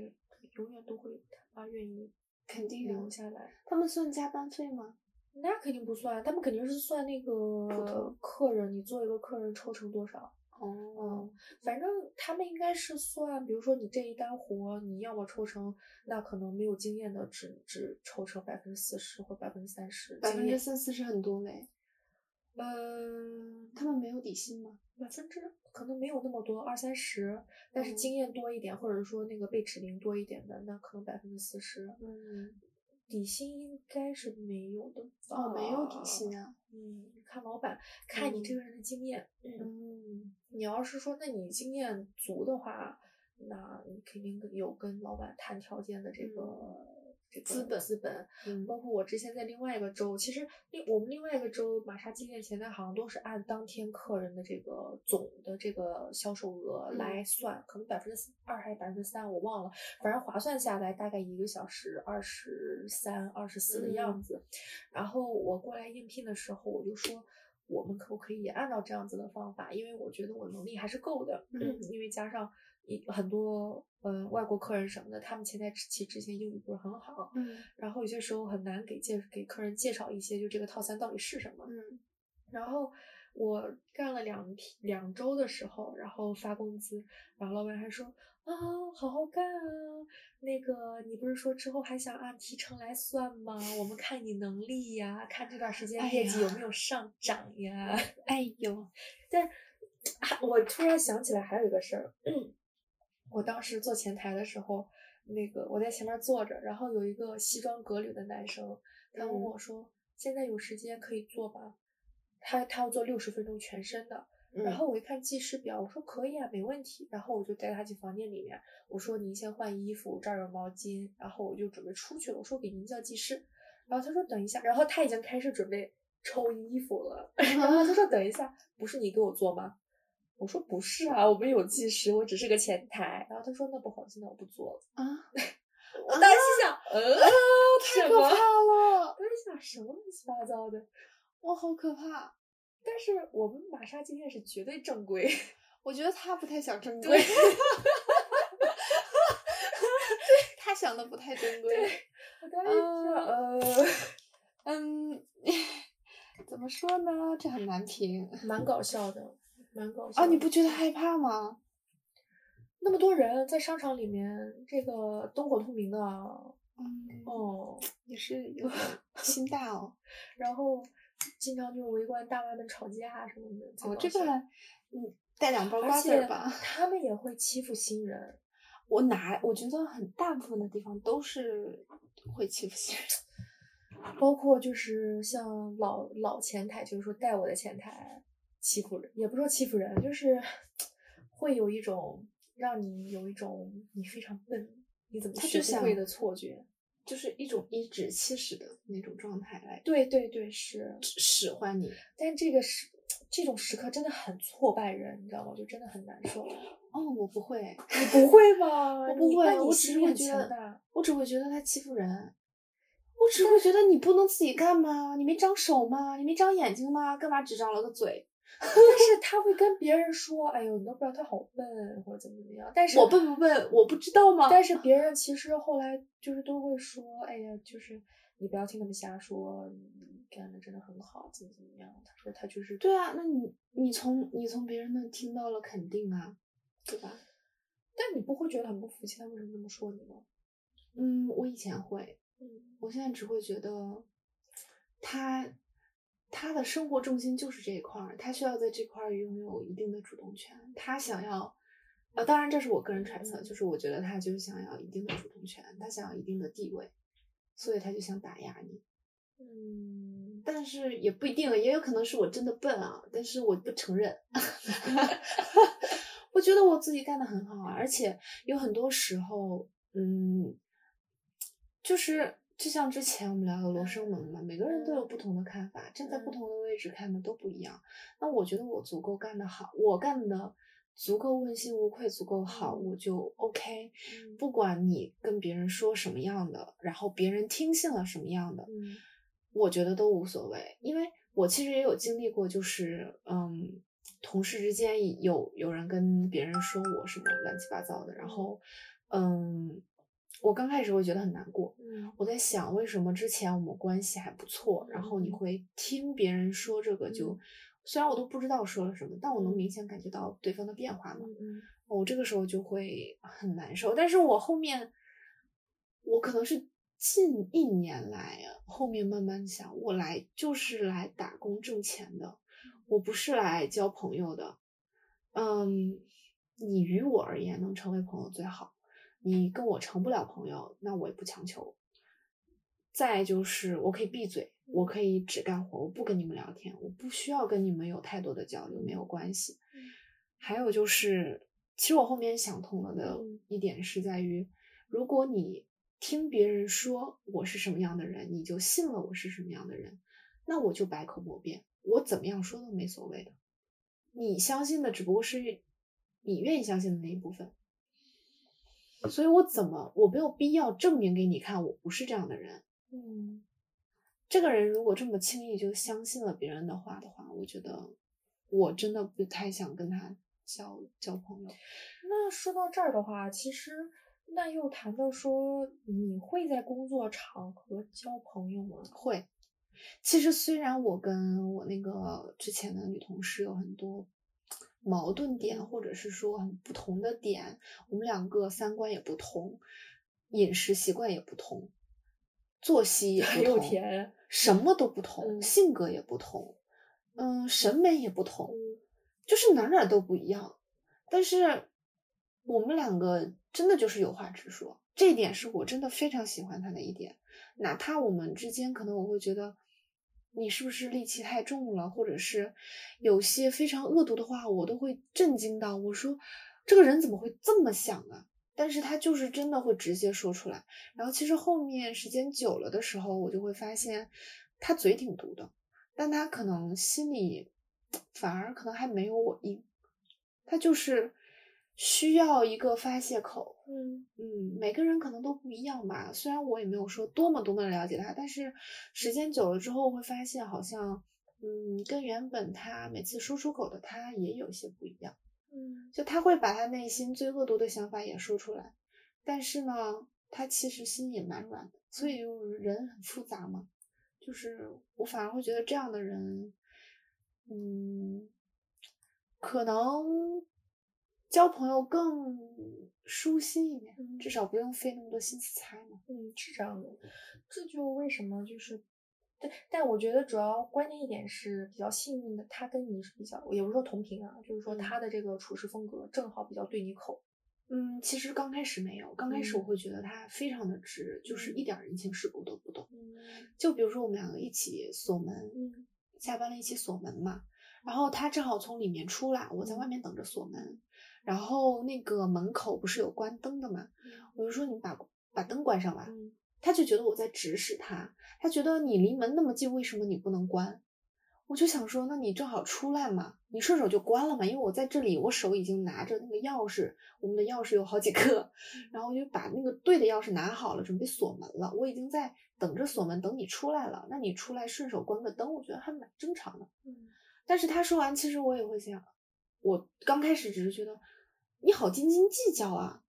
永远都会有他妈愿意肯定啊留下来。他们算加班费吗？那肯定不算，他们肯定是算那个客人，你做一个客人抽成多少。哦嗯，反正他们应该是算，比如说你这一单活，你要么抽成，那可能没有经验的只只抽成百分之四十或百分之三十，百分之，三四十很多嘞。嗯，他们没有底薪吗？百分之可能没有那么多，二三十，但是嗯经验多一点，或者说那个被指名多一点的，那可能百分之四十。嗯，底薪应该是没有的吧？哦，没有底薪啊。嗯，看老板，看你这嗯个人的经验。嗯，嗯，你要是说，那你经验足的话，那你肯定有跟老板谈条件的这个、这个资本资本。嗯包括我之前在另外一个州，其实另我们另外一个州玛莎鸡店前台好像都是按当天客人的这个总的这个销售额嗯来算，可能百分之二还是百分之三，我忘了，反正划算下来大概一个小时二十三、二十四的样嗯子。然后我过来应聘的时候，我就说。我们可不可以也按照这样子的方法？因为我觉得我能力还是够的，嗯因为加上一很多嗯、呃外国客人什么的，他们前台期之前英语不是很好，嗯然后有些时候很难给介给客人介绍一些，就这个套餐到底是什么。嗯然后我干了两天两周的时候，然后发工资，然后老板还说啊，好好干啊，那个你不是说之后还想按提成来算吗？我们看你能力呀，看这段时间哎业绩有没有上涨呀。哎呦，(laughs) 但我突然想起来还有一个事儿，我当时做前台的时候，那个我在前面坐着，然后有一个西装革履的男生，他问嗯我说：“现在有时间可以做吗？”他他要做六十分钟全身的，然嗯后我一看计时表，我说可以啊，没问题。然后我就带他进房间里面，我说您先换衣服，这儿有毛巾，然后我就准备出去了。我说给您叫技师，然后他说等一下，然后他已经开始准备抽衣服了，(laughs) 然后他说等一下，不是你给我做吗？我说不是啊，我们有技师，我只是个前台。然后他说那不好现在，我不做了。啊，我当时心想，呃，太可怕了，我在想什么乱七八糟的。哇，好可怕！但是我们玛莎今天是绝对正规。(laughs) 我觉得他不太想正对规，(laughs) 他想的不太正规。我当时就呃，(laughs) 嗯，怎么说呢？这很难评蛮搞笑的，蛮搞笑啊！你不觉得害怕吗？那么多人在商场里面，这个灯火通明的，嗯，哦，也是有心大哦。然后经常就围观大妈们吵架什么的。才哦，搞笑这个嗯，带两包而瓜子吧。(laughs) 他们也会欺负新人。我哪我觉得很大部分的地方都是会欺负新人。(laughs) 包括就是像老老前台，就是说带我的前台欺负人，也不说欺负人，就是 (laughs) 会有一种让你有一种你非常笨，你怎么学不会的错觉。就是一种颐指气使的那种状态来对对对，是，使唤你。但这个时这种时刻真的很挫败人，你知道吗？就真的很难受。哦，我不会，你不会吗？(laughs) 我不会，我只会觉得。，我只会觉得他欺负人，我只会觉得你不能自己干吗？你没长手吗？你没长眼睛吗？干嘛只长了个嘴？但是他会跟别人说：“哎呦，你都不知道他好笨，或者怎么怎么样。”但是我笨不笨？我不知道吗？但是别人其实后来就是都会说：“哎呀，就是你不要听他们瞎说，你干的真的很好，怎么怎么样。”他说他就是对啊，那你你从你从别人那听到了肯定啊，对吧？但你不会觉得很不服气，他为什么这么说你吗？嗯，我以前会，嗯我现在只会觉得他他的生活重心就是这一块儿，他需要在这块儿拥有一定的主动权。他想要，呃，当然这是我个人揣测，就是我觉得他就是想要一定的主动权，他想要一定的地位，所以他就想打压你。嗯，但是也不一定，也有可能是我真的笨啊，但是我不承认。(laughs) 我觉得我自己干的很好啊，而且有很多时候，嗯，就是就像之前我们聊的罗生门嘛，每个人都有不同的看法，站在不嗯。同的位置看的都不一样。那我觉得我足够干得好，我干的足够问心无愧，足够好，嗯。我就 OK。嗯。不管你跟别人说什么样的，然后别人听信了什么样的，嗯。我觉得都无所谓，因为我其实也有经历过，就是嗯，同事之间有有人跟别人说我什么乱七八糟的，然后嗯，我刚开始会觉得很难过，嗯我在想为什么之前我们关系还不错，然后你嗯会听别人说这个就，嗯虽然我都不知道说了什么，但我能嗯明显感觉到对方的变化嘛，嗯我这个时候就会很难受。但是我后面，我可能是近一年来啊，后面慢慢想，我来就是来打工挣钱的，我不是来交朋友的。嗯，你于我而言能成为朋友最好，你跟我成不了朋友，那我也不强求。再就是我可以闭嘴，我可以只干活，我不跟你们聊天，我不需要跟你们有太多的交流，没有关系。还有就是，其实我后面想通了的嗯一点是在于，如果你听别人说我是什么样的人，你就信了我是什么样的人，那我就百口莫辩，我怎么样说都没所谓的。你相信的只不过是你愿意相信的那一部分，所以我怎么我没有必要证明给你看我不是这样的人。嗯这个人如果这么轻易就相信了别人的话的话，我觉得我真的不太想跟他交交朋友。那说到这儿的话，其实那又谈到说，你会在工作场合交朋友吗？会，其实虽然我跟我那个之前的女同事有很多矛盾点，或者是说很不同的点，我们两个三观也不同，饮食习惯也不同，作息也不又同，甜，什么都不同，嗯性格也不同，嗯，审美也不同，嗯就是哪儿哪儿都不一样。但是我们两个真的就是有话直说，这一点是我真的非常喜欢他的一点。哪怕我们之间可能我会觉得你是不是戾气太重了，或者是有些非常恶毒的话，我都会震惊到。我说这个人怎么会这么想啊？但是他就是真的会直接说出来。然后其实后面时间久了的时候，我就会发现他嘴挺毒的，但他可能心里反而可能还没有我硬，他就是需要一个发泄口。嗯嗯，每个人可能都不一样吧。虽然我也没有说多么多么了解他，但是时间久了之后会发现，好像嗯，跟原本他每次说出口的他也有些不一样。嗯就他会把他内心最恶毒的想法也说出来，但是呢，他其实心也蛮软的，所以就人很复杂嘛。就是我反而会觉得这样的人，嗯，可能交朋友更舒心一点，至少不用费那么多心思猜嘛。嗯，是这样的，这就为什么就是对，但我觉得主要关键一点是比较幸运的，他跟你是比较，也不是说同频啊，就是说嗯。他的这个处事风格正好比较对你口。嗯，其实刚开始没有，刚开始我嗯。会觉得他非常的直，就是一点人情世故都不懂。嗯。就比如说我们两个一起锁门，嗯。下班了一起锁门嘛，然后他正好从里面出来，我在外嗯。面等着锁门，然后那个门口不是有关灯的嘛，我就说你把把灯关上吧，嗯他就觉得我在指使他，他觉得你离门那么近，为什么你不能关？我就想说，那你正好出来嘛，你顺手就关了嘛，因为我在这里，我手已经拿着那个钥匙，我们的钥匙有好几个，然后我就把那个对的钥匙拿好了，准备锁门了。我已经在等着锁门，等你出来了，那你出来顺手关个灯，我觉得还蛮正常的。嗯但是他说完，其实我也会想，我刚开始只是觉得你好斤斤计较啊。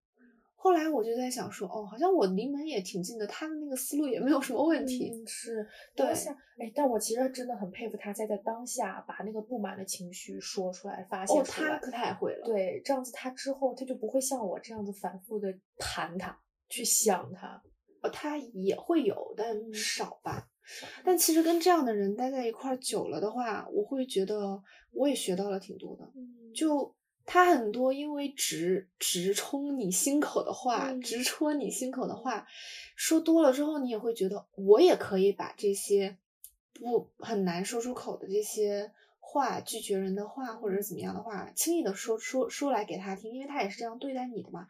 后来我就在想说，哦，好像我离门也挺近的，他的那个思路也没有什么问题。嗯是对当下，哎，但我其实真的很佩服他在在当下把那个不满的情绪说出来、发泄哦，出来。他可太会了。对，这样子他之后他就不会像我这样子反复的盘他，去想他。呃，他也会有，但嗯少吧。但其实跟这样的人待在一块儿久了的话，我会觉得我也学到了挺多的。嗯就他很多因为直直冲你心口的话，嗯直戳你心口的话，说多了之后，你也会觉得我也可以把这些不很难说出口的这些话，拒绝人的话，或者是怎么样的话，轻易的说说说来给他听，因为他也是这样对待你的嘛。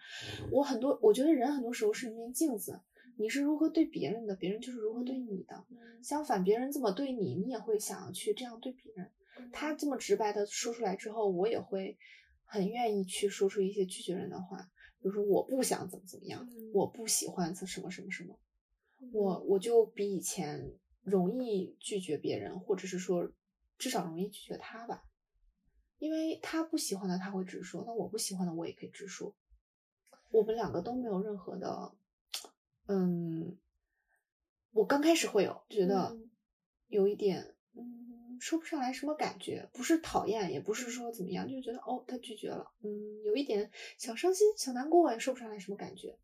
我很多，我觉得人很多时候是一面镜子，你是如何对别人的，别人就是如何对你的。相反，别人这么对你，你也会想要去这样对别人。他这么直白的说出来之后，我也会很愿意去说出一些拒绝人的话，比如说我不想怎么怎么样，嗯。我不喜欢什么什么什么，我我就比以前容易拒绝别人，或者是说至少容易拒绝他吧，因为他不喜欢的他会直说，那我不喜欢的我也可以直说，我们两个都没有任何的，嗯，我刚开始会有觉得嗯。有一点，嗯，说不上来什么感觉，不是讨厌，也不是说怎么样，就觉得哦，他拒绝了，嗯，有一点小伤心、小难过，也说不上来什么感觉。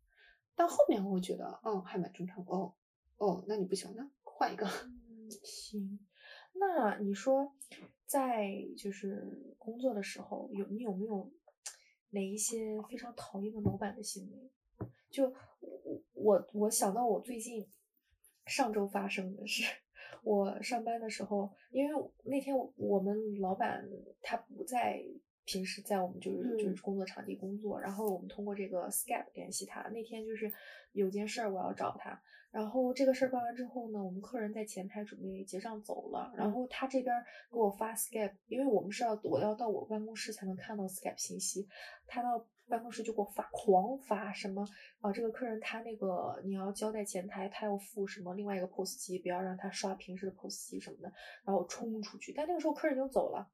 到后面我觉得，哦，还蛮正常，哦，哦，那你不喜欢，那换一个。行。那你说，在就是工作的时候，有你有没有哪一些非常讨厌的老板的行为？就我我我想到我最近上周发生的事，我上班的时候，因为那天我们老板他不在。平时在我们就是就是嗯工作场地工作，然后我们通过这个 Skype 联系他。那天就是有件事儿我要找他，然后这个事儿办完之后呢，我们客人在前台准备结账走了，然嗯后他这边儿给我发 Skype，因为我们是要我要到我办公室才能看到 Skype 信息，他到办公室就给我发狂发什么啊，这个客人他那个你要交代前台，他要付什么另外一个 POS 机，不要让他刷平时的 POS 机什么的，然后我冲出去，但那个时候客人已经走了。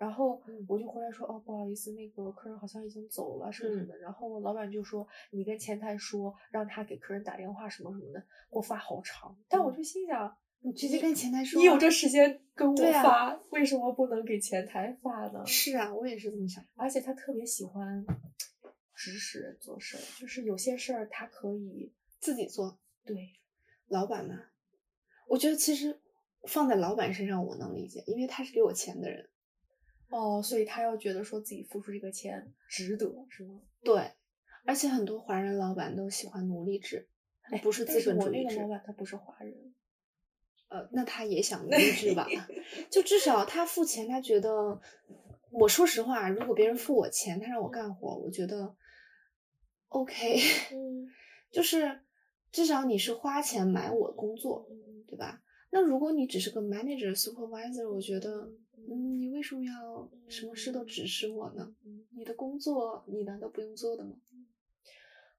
然后嗯我就回来说，哦，不好意思，那个客人好像已经走了，什么什么的。然后老板就说，你跟前台说，让他给客人打电话什么什么的，给我发好长。但我就心想，你直接跟前台说，你有这时间跟我发，为什么不能给前台发呢？是啊，我也是这么想。而且他特别喜欢指使人做事儿，就是有些事儿他可以自己做，对，老板嘛，我觉得其实放在老板身上我能理解，因为他是给我钱的人。哦，所以他要觉得说自己付出这个钱值得，是吗？对，而且很多华人老板都喜欢奴隶制，哎，不是资本主义制我那个。老板他不是华人，呃，那他也想奴隶制吧？(laughs) 就至少他付钱，他觉得，我说实话，如果别人付我钱，他让我干活，我觉得 OK，嗯 (laughs) 就是至少你是花钱买我工作，嗯对吧？那如果你只是个 manager supervisor，我觉得，嗯，你为什么要什么事都指使我呢？嗯，你的工作你难道不用做的吗？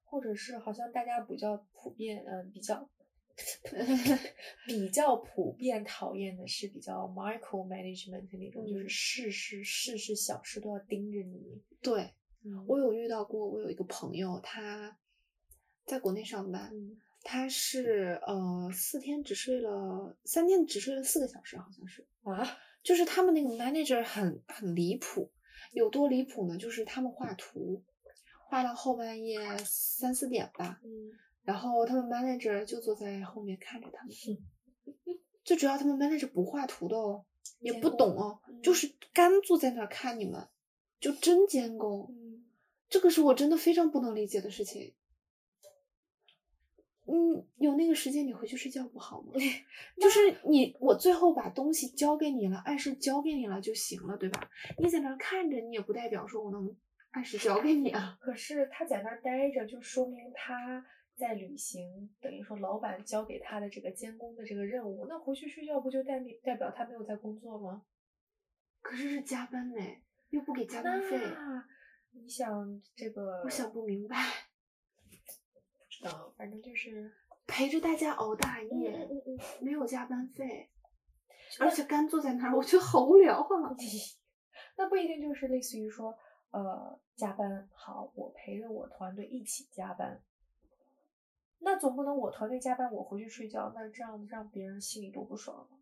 或者是好像大家比较普遍，嗯、比较 (laughs) 比较普遍讨厌的是比较 micro management 那种，就是嗯事事事事小事都要盯着你。对，嗯我有遇到过，我有一个朋友，他在国内上班，嗯他是呃四天只睡了三天只睡了四个小时，好像是，啊，就是他们那个 manager 很很离谱，有多离谱呢？就是他们画图，画到后半夜三四点吧，嗯然后他们 manager 就坐在后面看着他们，最主要他们 manager 不画图的哦，也不懂哦，就嗯是干坐在那儿看你们，就真监工。嗯，这个是我真的非常不能理解的事情。嗯，有那个时间你回去睡觉不好吗？(laughs) 就是你，我最后把东西交给你了，按时交给你了就行了，对吧？你在那儿看着，你也不代表说我能按时交给你啊。可是他在那儿待着，就说明他在履行，等于说老板交给他的这个监工的这个任务。那回去睡觉不就代表代表他没有在工作吗？(laughs) 可是是加班呢，又不给加班费，那你想这个，我想不明白。不知道，反正就是陪着大家熬大夜，嗯嗯嗯没有加班费，而且干坐在那儿，我觉得好无聊啊。(laughs) 那不一定就是类似于说，呃，加班好，我陪着我团队一起加班。那总不能我团队加班，我回去睡觉，那这样让别人心里多不爽啊！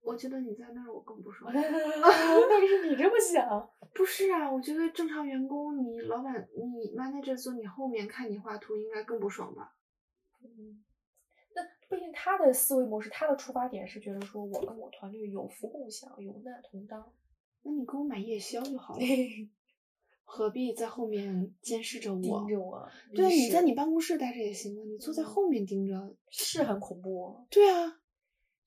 我觉得你在那儿，我更不爽。(laughs) 但是你这么想，不是啊，我觉得正常员工，你老板、你 manager 坐你后面看你画图，应该更不爽吧？嗯，那不一定他的思维模式，他的出发点是觉得说我跟我团队有福共享，有难同当。那你给我买夜宵就好了，(laughs) 何必在后面监视着我盯？着我，对啊，你在你办公室待着也行啊，你坐在嗯后面盯着。是很恐怖，对啊，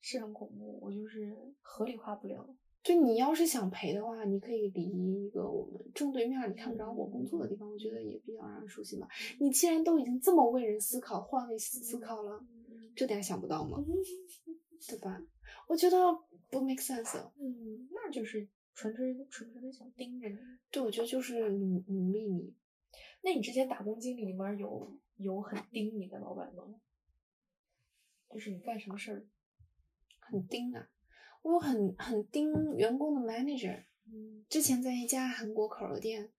是很恐怖，我就是合理化不了。就你要是想赔的话，你可以离一个我们正对面你看不着我工作的地方，我觉得也比较让人舒心吧。你既然都已经这么为人思考、换位思考了，这点想不到吗？(laughs) 对吧？我觉得不 make sense。嗯，那就是纯纯纯纯的想盯着你。对，我觉得就是努努力你。那你之前打工经历里面有有很盯你的老板吗？就是你干什么事儿，很盯啊，我有很很盯员工的 manager。嗯之前在一家韩国烤肉店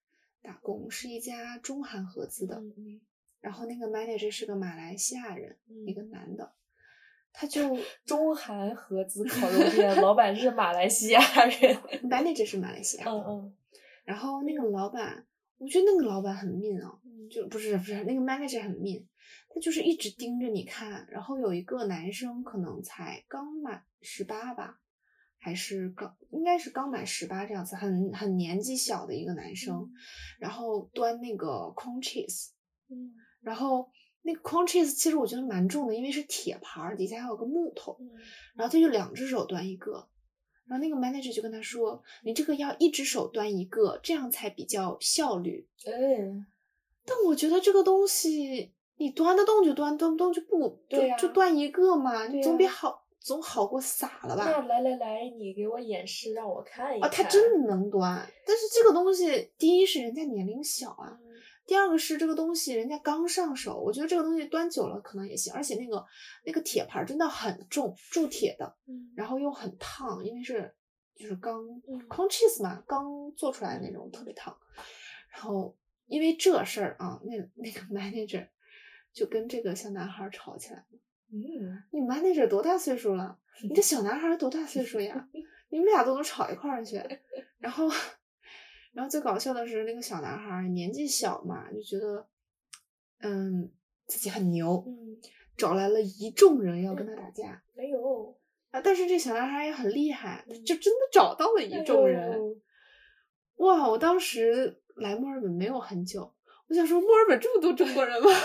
打工，是一家中韩合资的，嗯然后那个 manager 是个马来西亚人，嗯一个男的，他就 (laughs) 中韩合资烤肉店，老板是马来西亚人。(laughs) manager 是马来西亚的，嗯嗯然后那个老板，我觉得那个老板很 mean 啊，嗯就不是不是那个 manager 很 mean，他就是一直盯着你看，然后有一个男生可能才刚满十八吧，还是刚应该是刚满十八这样子，很很年纪小的一个男生，然后端那个空 cheese，嗯。然后那个 con cheese 其实我觉得蛮重的，因为是铁盘儿，底下还有个木头，嗯然后他就两只手端一个，然后那个 manager 就跟他说：“你这个要一只手端一个，这样才比较效率。嗯，”但我觉得这个东西你端得动就端，端不动就不，就就端一个嘛，对你总比好总好过撒了那吧？来来来，你给我演示，让我看一啊，看。他真的能端，但是这个东西，第一是人家年龄小啊，嗯第二个是这个东西人家刚上手，我觉得这个东西端久了可能也行，而且那个那个铁盘儿真的很重，铸铁的，嗯然后又很烫，因为是就是刚嗯空 cheese 嘛，刚做出来的那种特别烫。然后因为这事儿啊，那那个 (laughs) manager 就跟这个小男孩儿吵起来了。嗯，你 manager 多大岁数了？你这小男孩儿多大岁数呀？(laughs) 你们俩都能吵一块儿去？然后，然后最搞笑的是那个小男孩儿年纪小嘛，就觉得，嗯，自己很牛，嗯，找来了一众人要跟他打架。没有啊，但是这小男孩也很厉害，嗯就真的找到了一众人。哎哇！我当时来墨尔本没有很久，我想说墨尔本这么多中国人吗？(laughs)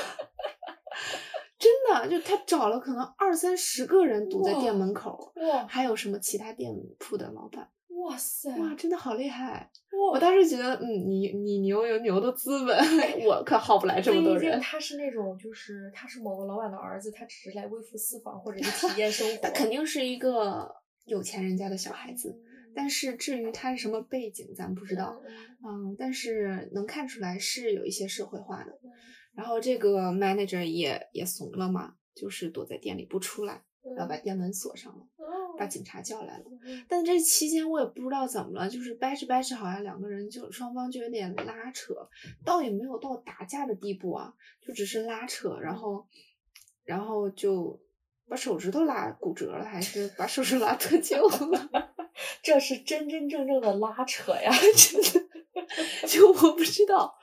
真的，就他找了可能二三十个人堵在店门口，哇还有什么其他店铺的老板，哇塞哇，真的好厉害！我当时觉得，嗯，你你牛有牛的资本，我可耗不来这么多人。他是那种，就是他是某个老板的儿子，他只是来微服私访或者是体验生活。(laughs) 他肯定是一个有钱人家的小孩子，嗯但是至于他是什么背景，咱不知道。嗯嗯，但是能看出来是有一些社会化的。嗯然后这个 manager 也也怂了嘛，就是躲在店里不出来，然后把店门锁上了，哦把警察叫来了。嗯但这期间我也不知道怎么了，就是掰扯掰扯，好像两个人就双方就有点拉扯，倒也没有到打架的地步啊，就只是拉扯，然后然后就把手指头拉骨折了，还是把手指拉脱臼 (laughs) 了。这是真真正正的拉扯呀！真的，(laughs) 就我不知道，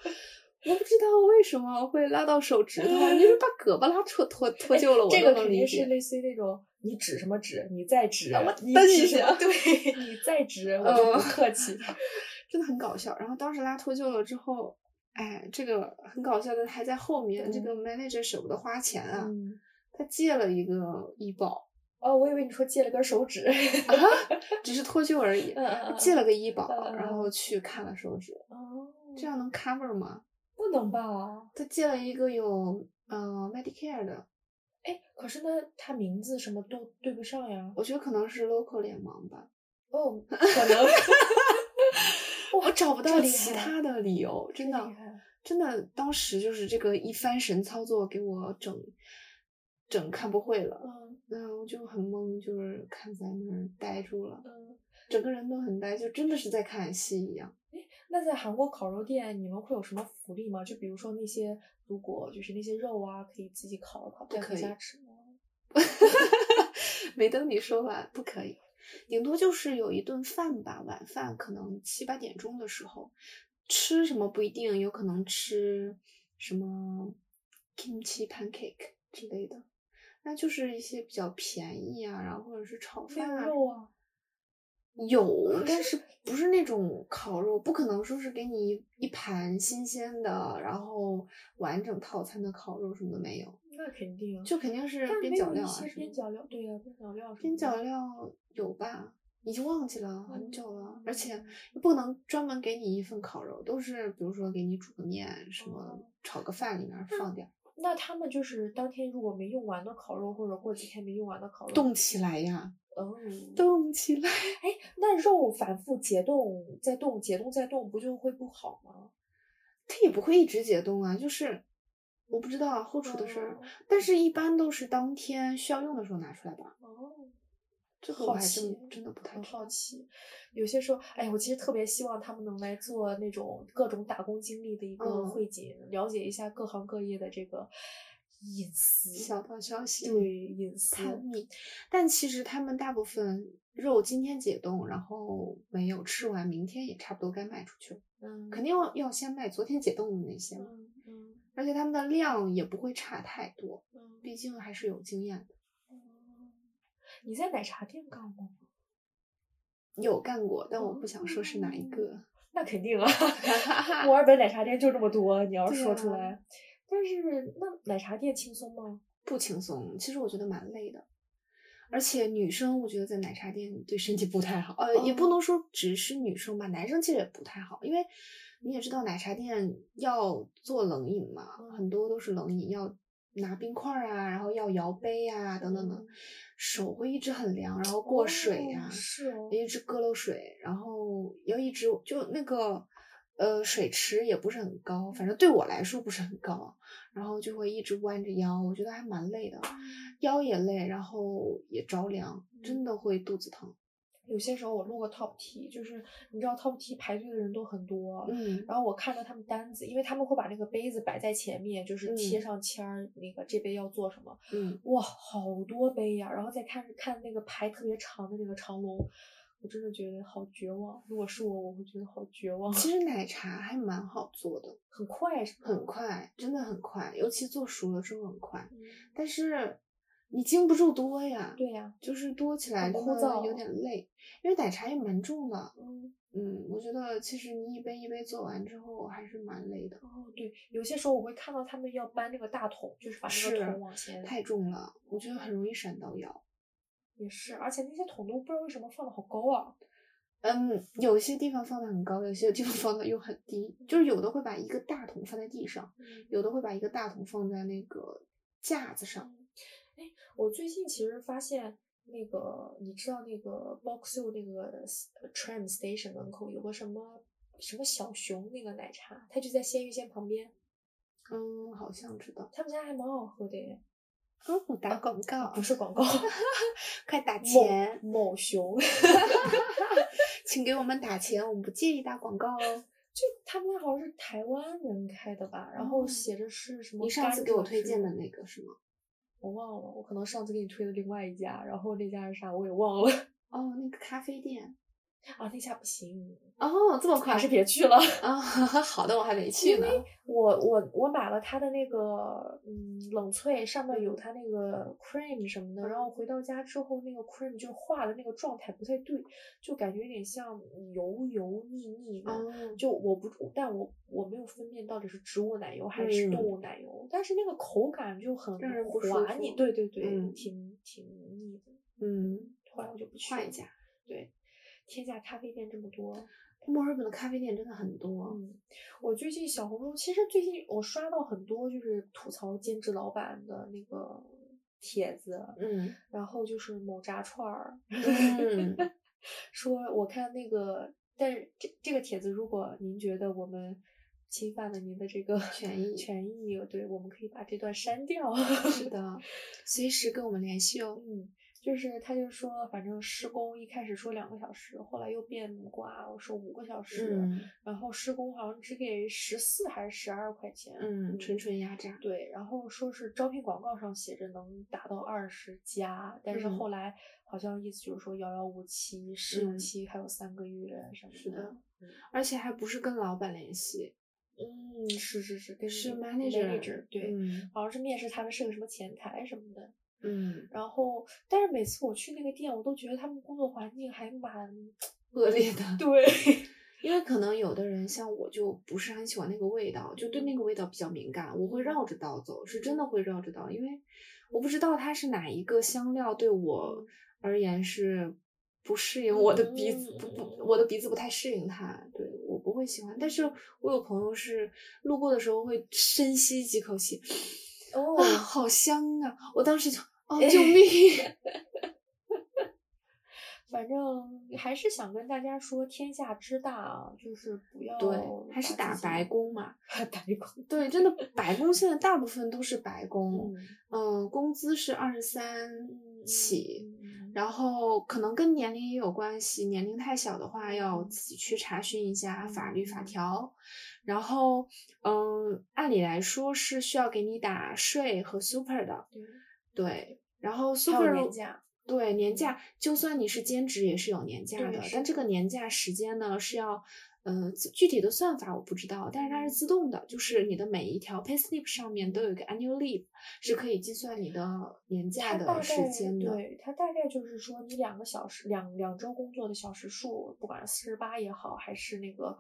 我不知道为什么会拉到手指头，你是把胳膊拉扯脱脱臼了，我这个肯定是。类似于那种你指什么指？你再指，啊我你蹬一下指什么？对 (laughs) 你再指，我就不嗯客气。(laughs) 真的很搞笑。然后当时拉脱臼了之后，哎，这个很搞笑的还在后面，这个 manager 舍不得花钱啊，嗯，他借了一个医保哦，我以为你说借了根手指。啊，只是脱臼而已，(laughs) 嗯嗯嗯借了个医保，然后去看了手指，哦，这样能 cover 吗？不能吧？他借了一个有呃 Medicare 的，哎，可是那他名字什么都对不上呀。我觉得可能是 local 脸盲吧，哦，(laughs) 可能。我找不到其他的理由，真的真的，当时就是这个一番神操作给我整整看不会了，嗯那我就很懵，就是看在那儿呆住了，嗯。整个人都很呆，就真的是在看戏一样。哎那在韩国烤肉店，你们会有什么福利吗？就比如说那些，如果就是那些肉啊，可以自己烤的烤，可以家吃吗？(laughs) 没等你说完，不可以，顶多就是有一顿饭吧，晚饭可能七八点钟的时候，吃什么不一定，有可能吃什么 kimchi pancake 之类的，那就是一些比较便宜啊，然后或者是炒饭啊，肉啊。有，但是不是那种烤肉，不可能说是给你一一盘新鲜的，然后完整套餐的烤肉什么的没有，那肯定，就肯定是边角料啊什么的。边角料，对呀、边角料。边角料有吧？已经忘记了很久了，而且嗯不能专门给你一份烤肉，都是比如说给你煮个面，什么哦炒个饭里面放点儿，那他们就是当天如果没用完的烤肉，或者过几天没用完的烤肉，冻起来呀，哦，冻起来。哎，那肉反复解冻再冻，解冻再冻，不就会不好吗？它也不会一直解冻啊，就是我不知道后厨的事儿，哦但是一般都是当天需要用的时候拿出来吧。哦，这个我还真真的不太好奇。有些时候，哎，我其实特别希望他们能来做那种各种打工经历的一个嗯汇锦，了解一下各行各业的这个隐私。小道消息，对隐私，探秘。但其实他们大部分肉今天解冻，然后没有吃完，明天也差不多该卖出去了。嗯，肯定要要先卖昨天解冻的那些嘛，嗯嗯而且他们的量也不会差太多，嗯。毕竟还是有经验的。哦你在奶茶店干过吗？有干过，但我不想说是哪一个。那肯定啊，(laughs) 墨尔本奶茶店就这么多，你要对说出啊来。但是那奶茶店轻松吗？不轻松，其实我觉得蛮累的。而且女生，我觉得在奶茶店对身体不太好。呃，也不哦能说只是女生吧，男生其实也不太好，因为你也知道奶茶店要做冷饮嘛，嗯很多都是冷饮，要拿冰块儿啊，然后要摇杯啊，等等的嗯，手会一直很凉，然后过水呀、哦是哦，一直搁漏水，然后要一直就那个呃水池也不是很高，反正对我来说不是很高，然后就会一直弯着腰，我觉得还蛮累的，腰也累，然后也着凉，真的会肚子疼。有些时候我路过 Top T，就是你知道 Top T 排队的人都很多，嗯然后我看到他们单子，因为他们会把那个杯子摆在前面，就是贴嗯上签儿，那个这杯要做什么，嗯，哇，好多杯呀！然后再看看那个排特别长的那个长龙，我真的觉得好绝望。如果是我，我会觉得好绝望。其实奶茶还蛮好做的，很快？很快，真的很快，尤其做熟了之后很快，嗯。但是你经不住多呀。对呀、就是多起来枯燥有点累，因为奶茶也蛮重的。嗯，嗯，我觉得其实你一杯一杯做完之后还是蛮累的，哦，对，有些时候我会看到他们要搬那个大桶，就是把那个桶往前，太重了，我觉得很容易闪到腰。也是，而且那些桶都不知道为什么放的好高啊。嗯，有些地方放的很高，有些地方放的又很低，就是有的会把一个大桶放在地上，嗯，有的会把一个大桶放在那个架子上。哎，我最近其实发现那个，你知道那个 Box U 那个呃 tram station 门口有个什么什么小熊那个奶茶，它就在鲜芋仙旁边，嗯，好像知道。他们家还蛮好喝的耶。嗯，打广告，不是广告，(laughs) 快打钱，某某熊，(laughs) (laughs) 请给我们打钱，我们不介意打广告哦。就他们家好像是台湾人开的吧，然后哦写着是什么？你上次给我推荐的，那个是吗？我忘了，我可能上次给你推的另外一家，然后那家是啥我也忘了。哦，那个咖啡店，啊，那家不行，哦，这么快还是别去了。啊？好的，我还没去呢。我我我买了它的那个嗯冷萃，上面有它那个 cream 什么的，然后回到家之后，那个 cream 就化的那个状态不太对，就感觉有点像油油腻腻的。哦，就我不，但我我没有分辨到底是植物奶油还是动嗯物奶油，但是那个口感就很让人不舒滑腻，服对对对，嗯挺挺腻的。嗯，后来我就不去了。换一家。对，天下咖啡店这么多，墨尔本的咖啡店真的很多。嗯，我最近小红书，其实最近我刷到很多就是吐槽兼职老板的那个帖子，嗯然后就是某炸串儿，嗯 (laughs) 说我看那个，但是这这个帖子，如果您觉得我们侵犯了您的这个权益权益，对，我们可以把这段删掉。是的，(laughs) 随时跟我们联系哦。嗯，就是他就说，反正施工一开始说两个小时，后来又变卦，我说五个小时，嗯然后施工好像只给十四还是十二块钱，嗯，纯纯压榨。对，然后说是招聘广告上写着能达到二十加，但是嗯后来好像意思就是说遥遥无期，试用嗯期还有三个月什么的是的。而且还不是跟老板联系，嗯，是是是，跟是那个 manager manager 对，嗯好像是面试他们是个什么前台什么的。嗯，然后，但是每次我去那个店，我都觉得他们工作环境还蛮 (laughs) 恶劣的。对，(laughs) 因为可能有的人像我就不是很喜欢那个味道，就对那个味道比较敏感，我会绕着道走，是真的会绕着道，因为我不知道它是哪一个香料对我而言是不适应我的鼻子，不不，我的鼻子不太适应它，对我不会喜欢。但是我有朋友是路过的时候会深吸几口气，哦啊，好香啊！我当时就哦，救命！(laughs) 反正还是想跟大家说，天下之大啊，就是不要对，还是 (laughs) 打白工嘛。白工。对，真的白工现在大部分都是白工，嗯，嗯，工资是二十三嗯起，嗯然后可能跟年龄也有关系，年龄太小的话要嗯自己去查询一下法律法嗯条，然后嗯，按理来说是需要给你打税和 super 的，对，对，然后还有年假。对年假，就算你是兼职也是有年假的，但这个年假时间呢是要，呃，具体的算法我不知道，但是它是自动的，就是你的每一条 payslip 上面都有一个 annual leave，是可以计算你的年假的时间的。对，它大概就是说，你两个小时、两两周工作的小时数，不管四十八也好，还是那个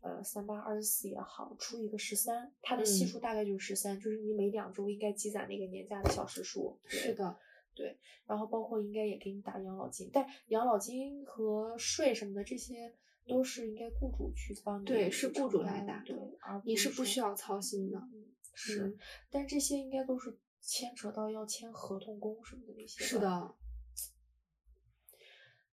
呃三八二十四也好，除一个十三，它的系嗯数大概就是十三、就是你每两周应该积攒那个年假的小时数。是的，对然后包括应该也给你打养老金，但养老金和税什么的这些都是应该雇主去帮你对是雇主来打对，而你是不需要操心的。嗯，是，嗯但这些应该都是牵扯到要签合同工什么的那些。是，的，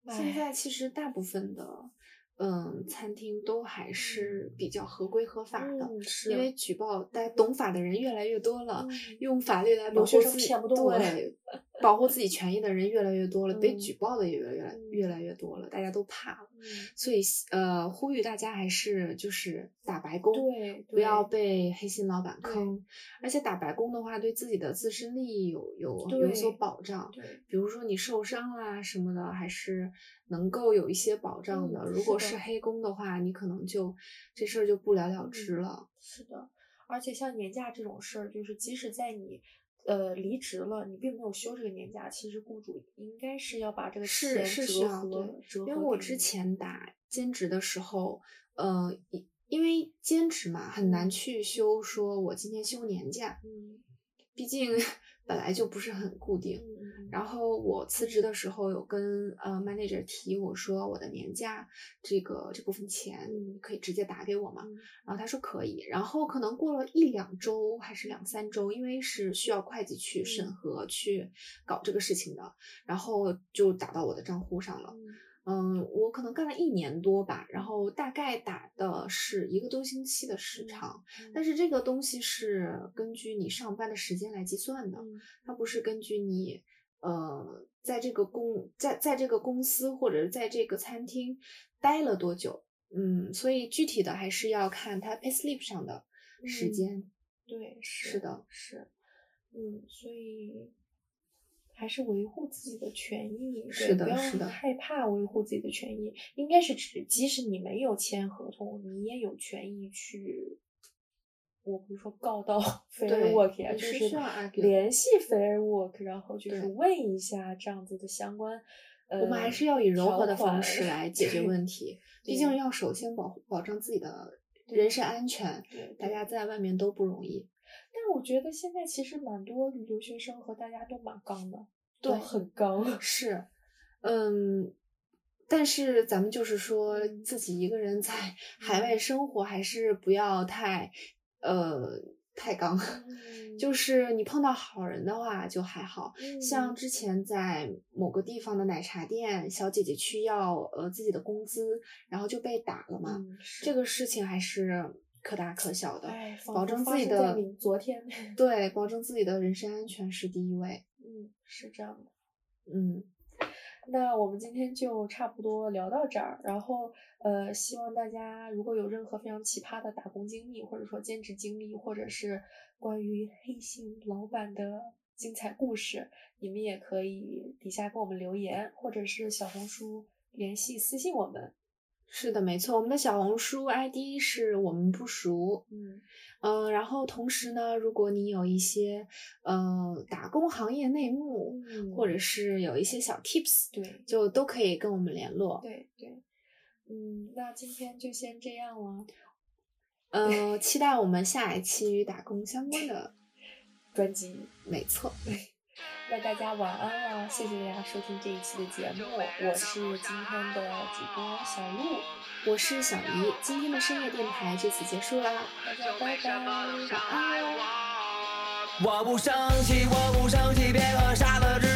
现在其实大部分的。嗯，餐厅都还是比较合规合法的，嗯，是因为举报，大家懂法的人越来越多了，嗯用法律来保护自己，对，保护自己权益的人越来越多了，被嗯举报的也越来越来嗯越多了，大家都怕了，嗯，所以呃，呼吁大家还是就是打白工，对，不要被黑心老板坑，而且打白工的话，对自己的自身利益有有有所保障，对，比如说你受伤啦什么的，还是能够有一些保障的。嗯如果是黑工的话，你可能就这事儿就不了了之嗯了。是的，而且像年假这种事儿，就是即使在你呃离职了，你并没有休这个年假，其实雇主应该是要把这个是钱是需要折合因为我之前打兼职的时候，呃，因因为兼职嘛，很难嗯。去休，说我今天休年假，嗯。毕竟本来就不是很固定。然后我辞职的时候有跟呃 manager 提，我说我的年假这个这部分钱嗯可以直接打给我吗？嗯然后他说可以。然后可能过了一两周还是两三周，因为是需要会计去审嗯核、去搞这个事情的，然后就打到我的账户上了。嗯嗯，我可能干了一年多吧，然后大概打的是一个多星期的时长，嗯但。是这个东西是根据你上班的时间来计算的，嗯它不。是根据你呃在这个公在在这个公司或者在这个餐厅待了多久，嗯，所以具体的还是要看它 payslip 上的时嗯间。对，是是的是，嗯，所以还是维护自己的权益，对是的不要是的害怕维护自己的权益，应该是指即使你没有签合同，你也有权益去。我不是说告到 (laughs) Fair 对 Work 呀，就是联系 Fair Work，然后就是问一下这样子的相关。呃，我们还是要以柔和的方式来解决问题，毕竟要首先保护保障自己的人身安全。对大家在外面都不容易。但我觉得现在其实蛮多留学生和大家都蛮刚的，都对很刚。(laughs) 是，嗯，但是咱们就是说嗯自己一个人在海外生活，还是不要太呃太刚。(laughs) 嗯就是你碰到好人的话就还好，像嗯之前在某个地方的奶茶店，小姐姐去要呃自己的工资，然后就被打了嘛。嗯这个事情还是可大可小的，哎，保证自己的昨天。(laughs) 对，保证自己的人身安全是第一位。嗯，是这样的。嗯，那我们今天就差不多聊到这儿，然后呃，希望大家如果有任何非常奇葩的打工经历，或者说兼职经历，或者是关于黑心老板的精彩故事，你们也可以底下给我们留言，或者是小红书联系私信我们。是的，没错。我们的小红书 ID 是我们不熟，嗯嗯、然后同时呢，如果你有一些呃打工行业内幕，嗯，或者是有一些小 tips，对就都可以跟我们联络。对对，嗯，那今天就先这样了。(laughs) 呃，期待我们下一期与打工相关的，专辑。没错。那大家晚安了，谢谢大家收听这一期的节目，我是今天的主播小鹿，我是小姨，今天的深夜电台就此结束啦，大家拜拜，晚安喽。安喽。我不生气，我不生气，别和傻子置